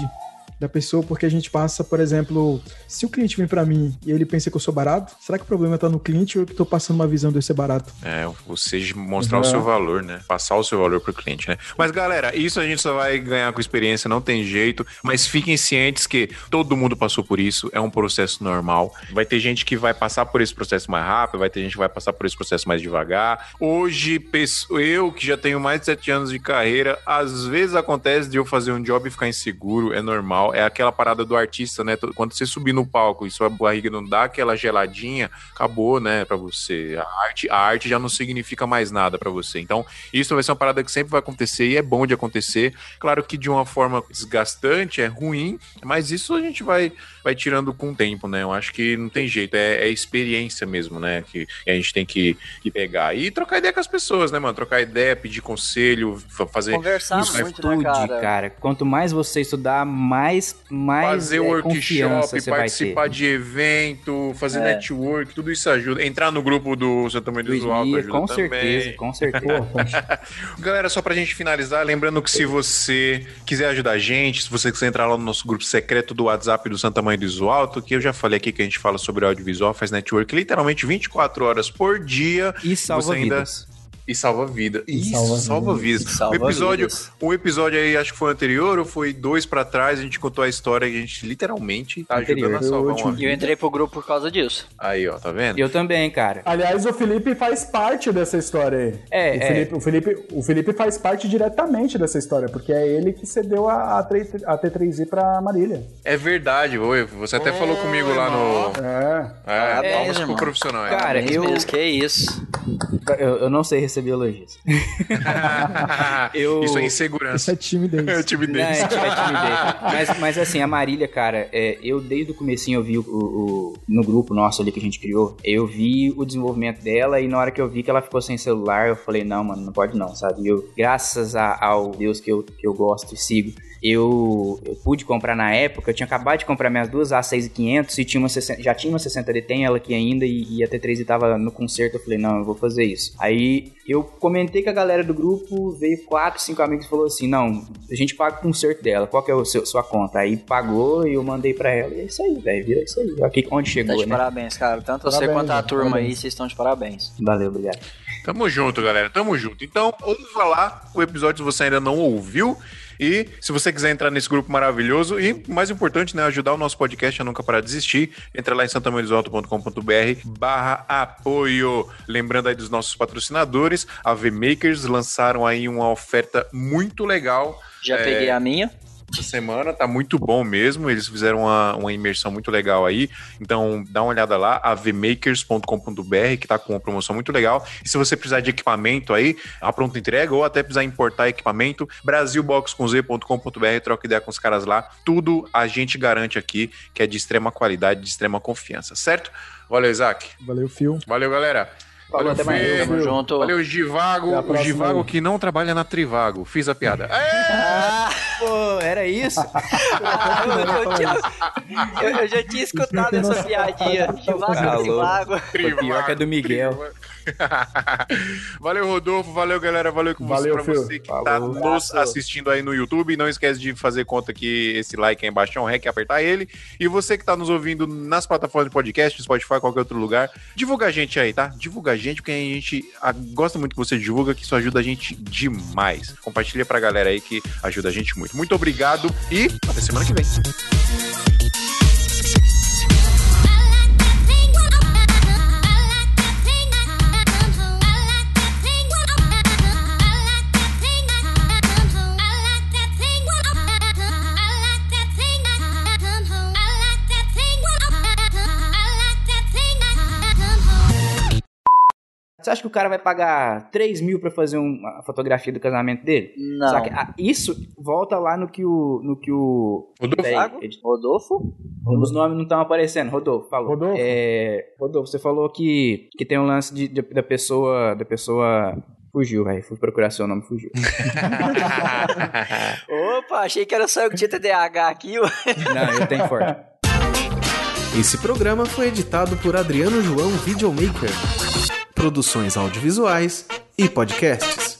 da pessoa, porque a gente passa, por exemplo, se o cliente vem pra mim e ele pensa que eu sou barato, será que o problema tá no cliente ou eu que tô passando uma visão de eu ser barato? É, você mostrar o Uhum. seu valor, né? Passar o seu valor pro cliente, né? Mas, galera, isso a gente só vai ganhar com experiência, não tem jeito. Mas fiquem cientes que todo mundo passou por isso, é um processo normal. Vai ter gente que vai passar por esse processo mais rápido, vai ter gente que vai passar por esse processo mais devagar. Hoje, eu que já tenho mais de sete anos de carreira, às vezes acontece de eu fazer um job e ficar inseguro, é normal. É aquela parada do artista, né? Quando você subir no palco e sua barriga não dá aquela geladinha, acabou, né, Pra você. A arte, a arte já não significa mais nada pra você. Então, isso vai ser uma parada que sempre vai acontecer e é bom de acontecer. Claro que de uma forma desgastante, é ruim, mas isso a gente vai, vai tirando com o tempo, né? Eu acho que não tem jeito, é, é experiência mesmo, né? Que a gente tem que, que pegar. E trocar ideia com as pessoas, né, mano? Trocar ideia, pedir conselho, fa- fazer. Conversar Isso, muito, né, Estude, cara? cara. Quanto mais você estudar, mais, mais fazer é, workshop, confiança você vai ter. participar de evento, fazer É. network, tudo isso ajuda. Entrar no grupo do Santa Maria do Mia, ajuda com também. certeza, com certeza. (laughs) Galera, só pra gente finalizar, lembrando que se você quiser ajudar a gente, se você quiser entrar lá no nosso grupo secreto do WhatsApp do Santa Mãe do Iso Alto, que eu já falei aqui que a gente fala sobre audiovisual, faz network literalmente 24 horas por dia. E salva Você ainda- vidas. E salva vida. Isso, salva salva, vidas. Salva o episódio, vidas. o episódio aí, acho que foi anterior ou foi dois pra trás, a gente contou a história que a gente literalmente tá Anterior. ajudando a salvar uma último. E eu vida. entrei pro grupo por causa disso. Aí, ó, tá vendo? Eu também, cara. Aliás, o Felipe faz parte dessa história aí. É, o, é. Felipe, o, Felipe, o Felipe faz parte diretamente dessa história, porque é ele que cedeu a, a, 3, a T3i pra Marília. É verdade, oi, você até falou comigo lá no. É. É, Parabéns, palmas pro profissional. é. Cara, eu- que isso. Eu, eu não sei receber elogios. (laughs) eu- Isso é Isso insegurança. é timidez. É Não, timidez. é, é timidez. Mas, mas assim, a Marília, cara, é, eu desde o comecinho eu vi o, o- no grupo nosso ali que a gente criou, eu vi o desenvolvimento dela e na hora que eu vi que ela ficou sem celular, eu falei, não, mano, não pode não, sabe? E Eu, graças a- ao Deus que eu, que eu gosto e sigo, eu, eu, pude comprar na época, eu tinha acabado de comprar minhas duas A6500 e tinha uma 60, já tinha uma 60D, tem ela aqui ainda, e, e a T3 estava no conserto, eu falei, não, eu vou fazer isso. Aí eu comentei com a galera do grupo, veio quatro, cinco amigos e falou assim, não, a gente paga o conserto dela, qual que é a sua conta? Aí pagou e eu mandei pra ela, e é isso aí, velho, vira isso aí. Aqui onde chegou, tá de né? parabéns, cara, tanto parabéns, você quanto a turma parabéns. aí, vocês estão de parabéns. Valeu, obrigado. Tamo junto, galera, tamo junto. Então, ouva lá o episódio se você ainda não ouviu. E se você quiser entrar nesse grupo maravilhoso e, mais importante, né, ajudar o nosso podcast a nunca parar de existir, entra lá em santamanisalto.com.br barra apoio. Lembrando aí dos nossos patrocinadores, a V-Makers lançaram aí uma oferta muito legal. Já é... peguei a minha essa semana, tá muito bom mesmo. Eles fizeram uma, uma imersão muito legal aí. Então, dá uma olhada lá, avmakers.com.br, que tá com uma promoção muito legal. E se você precisar de equipamento aí, a pronta entrega, ou até precisar importar equipamento, brasilboxconz.com.br, troca ideia com os caras lá. Tudo a gente garante aqui que é de extrema qualidade, de extrema confiança, certo? Valeu, Isaac. Valeu, Fio. Valeu, galera. Falou, até mais. Tamo junto. Valeu, Givago. O Givago aí. que não trabalha na Trivago. Fiz a piada. (laughs) Ah, pô, era isso? (laughs) eu, tinha, eu, eu, já tinha escutado essa piadinha. Givago na Trivago. Trivago. Pior que é do Miguel. (laughs) valeu, Rodolfo. Valeu, galera. Valeu com valeu, você, pra você que Falou. tá nos assistindo aí no YouTube. Não esquece de fazer conta que esse like aí embaixo é um rec, apertar ele. E você que tá nos ouvindo nas plataformas de podcast, Spotify, qualquer outro lugar, divulga a gente aí, tá? Divulga a gente, porque a gente gosta muito que você divulga, que isso ajuda a gente demais. Compartilha pra galera aí que ajuda a gente muito. Muito obrigado e até semana que vem. Você acha que o cara vai pagar 3 mil pra fazer uma fotografia do casamento dele? Não. Sabe? Ah, isso volta lá no que o. No que o Rodolfo? Rodolfo? Os nomes não estão aparecendo. Rodolfo, falou. Rodolfo. É, Rodolfo, você falou que, que tem um lance de, de da pessoa. Da pessoa. Fugiu, velho. Fui procurar seu nome, fugiu. (laughs) Opa, achei que era só eu que tinha TDAH aqui. não, eu tenho forte. Esse programa foi editado por Adriano João Videomaker produções audiovisuais e podcasts.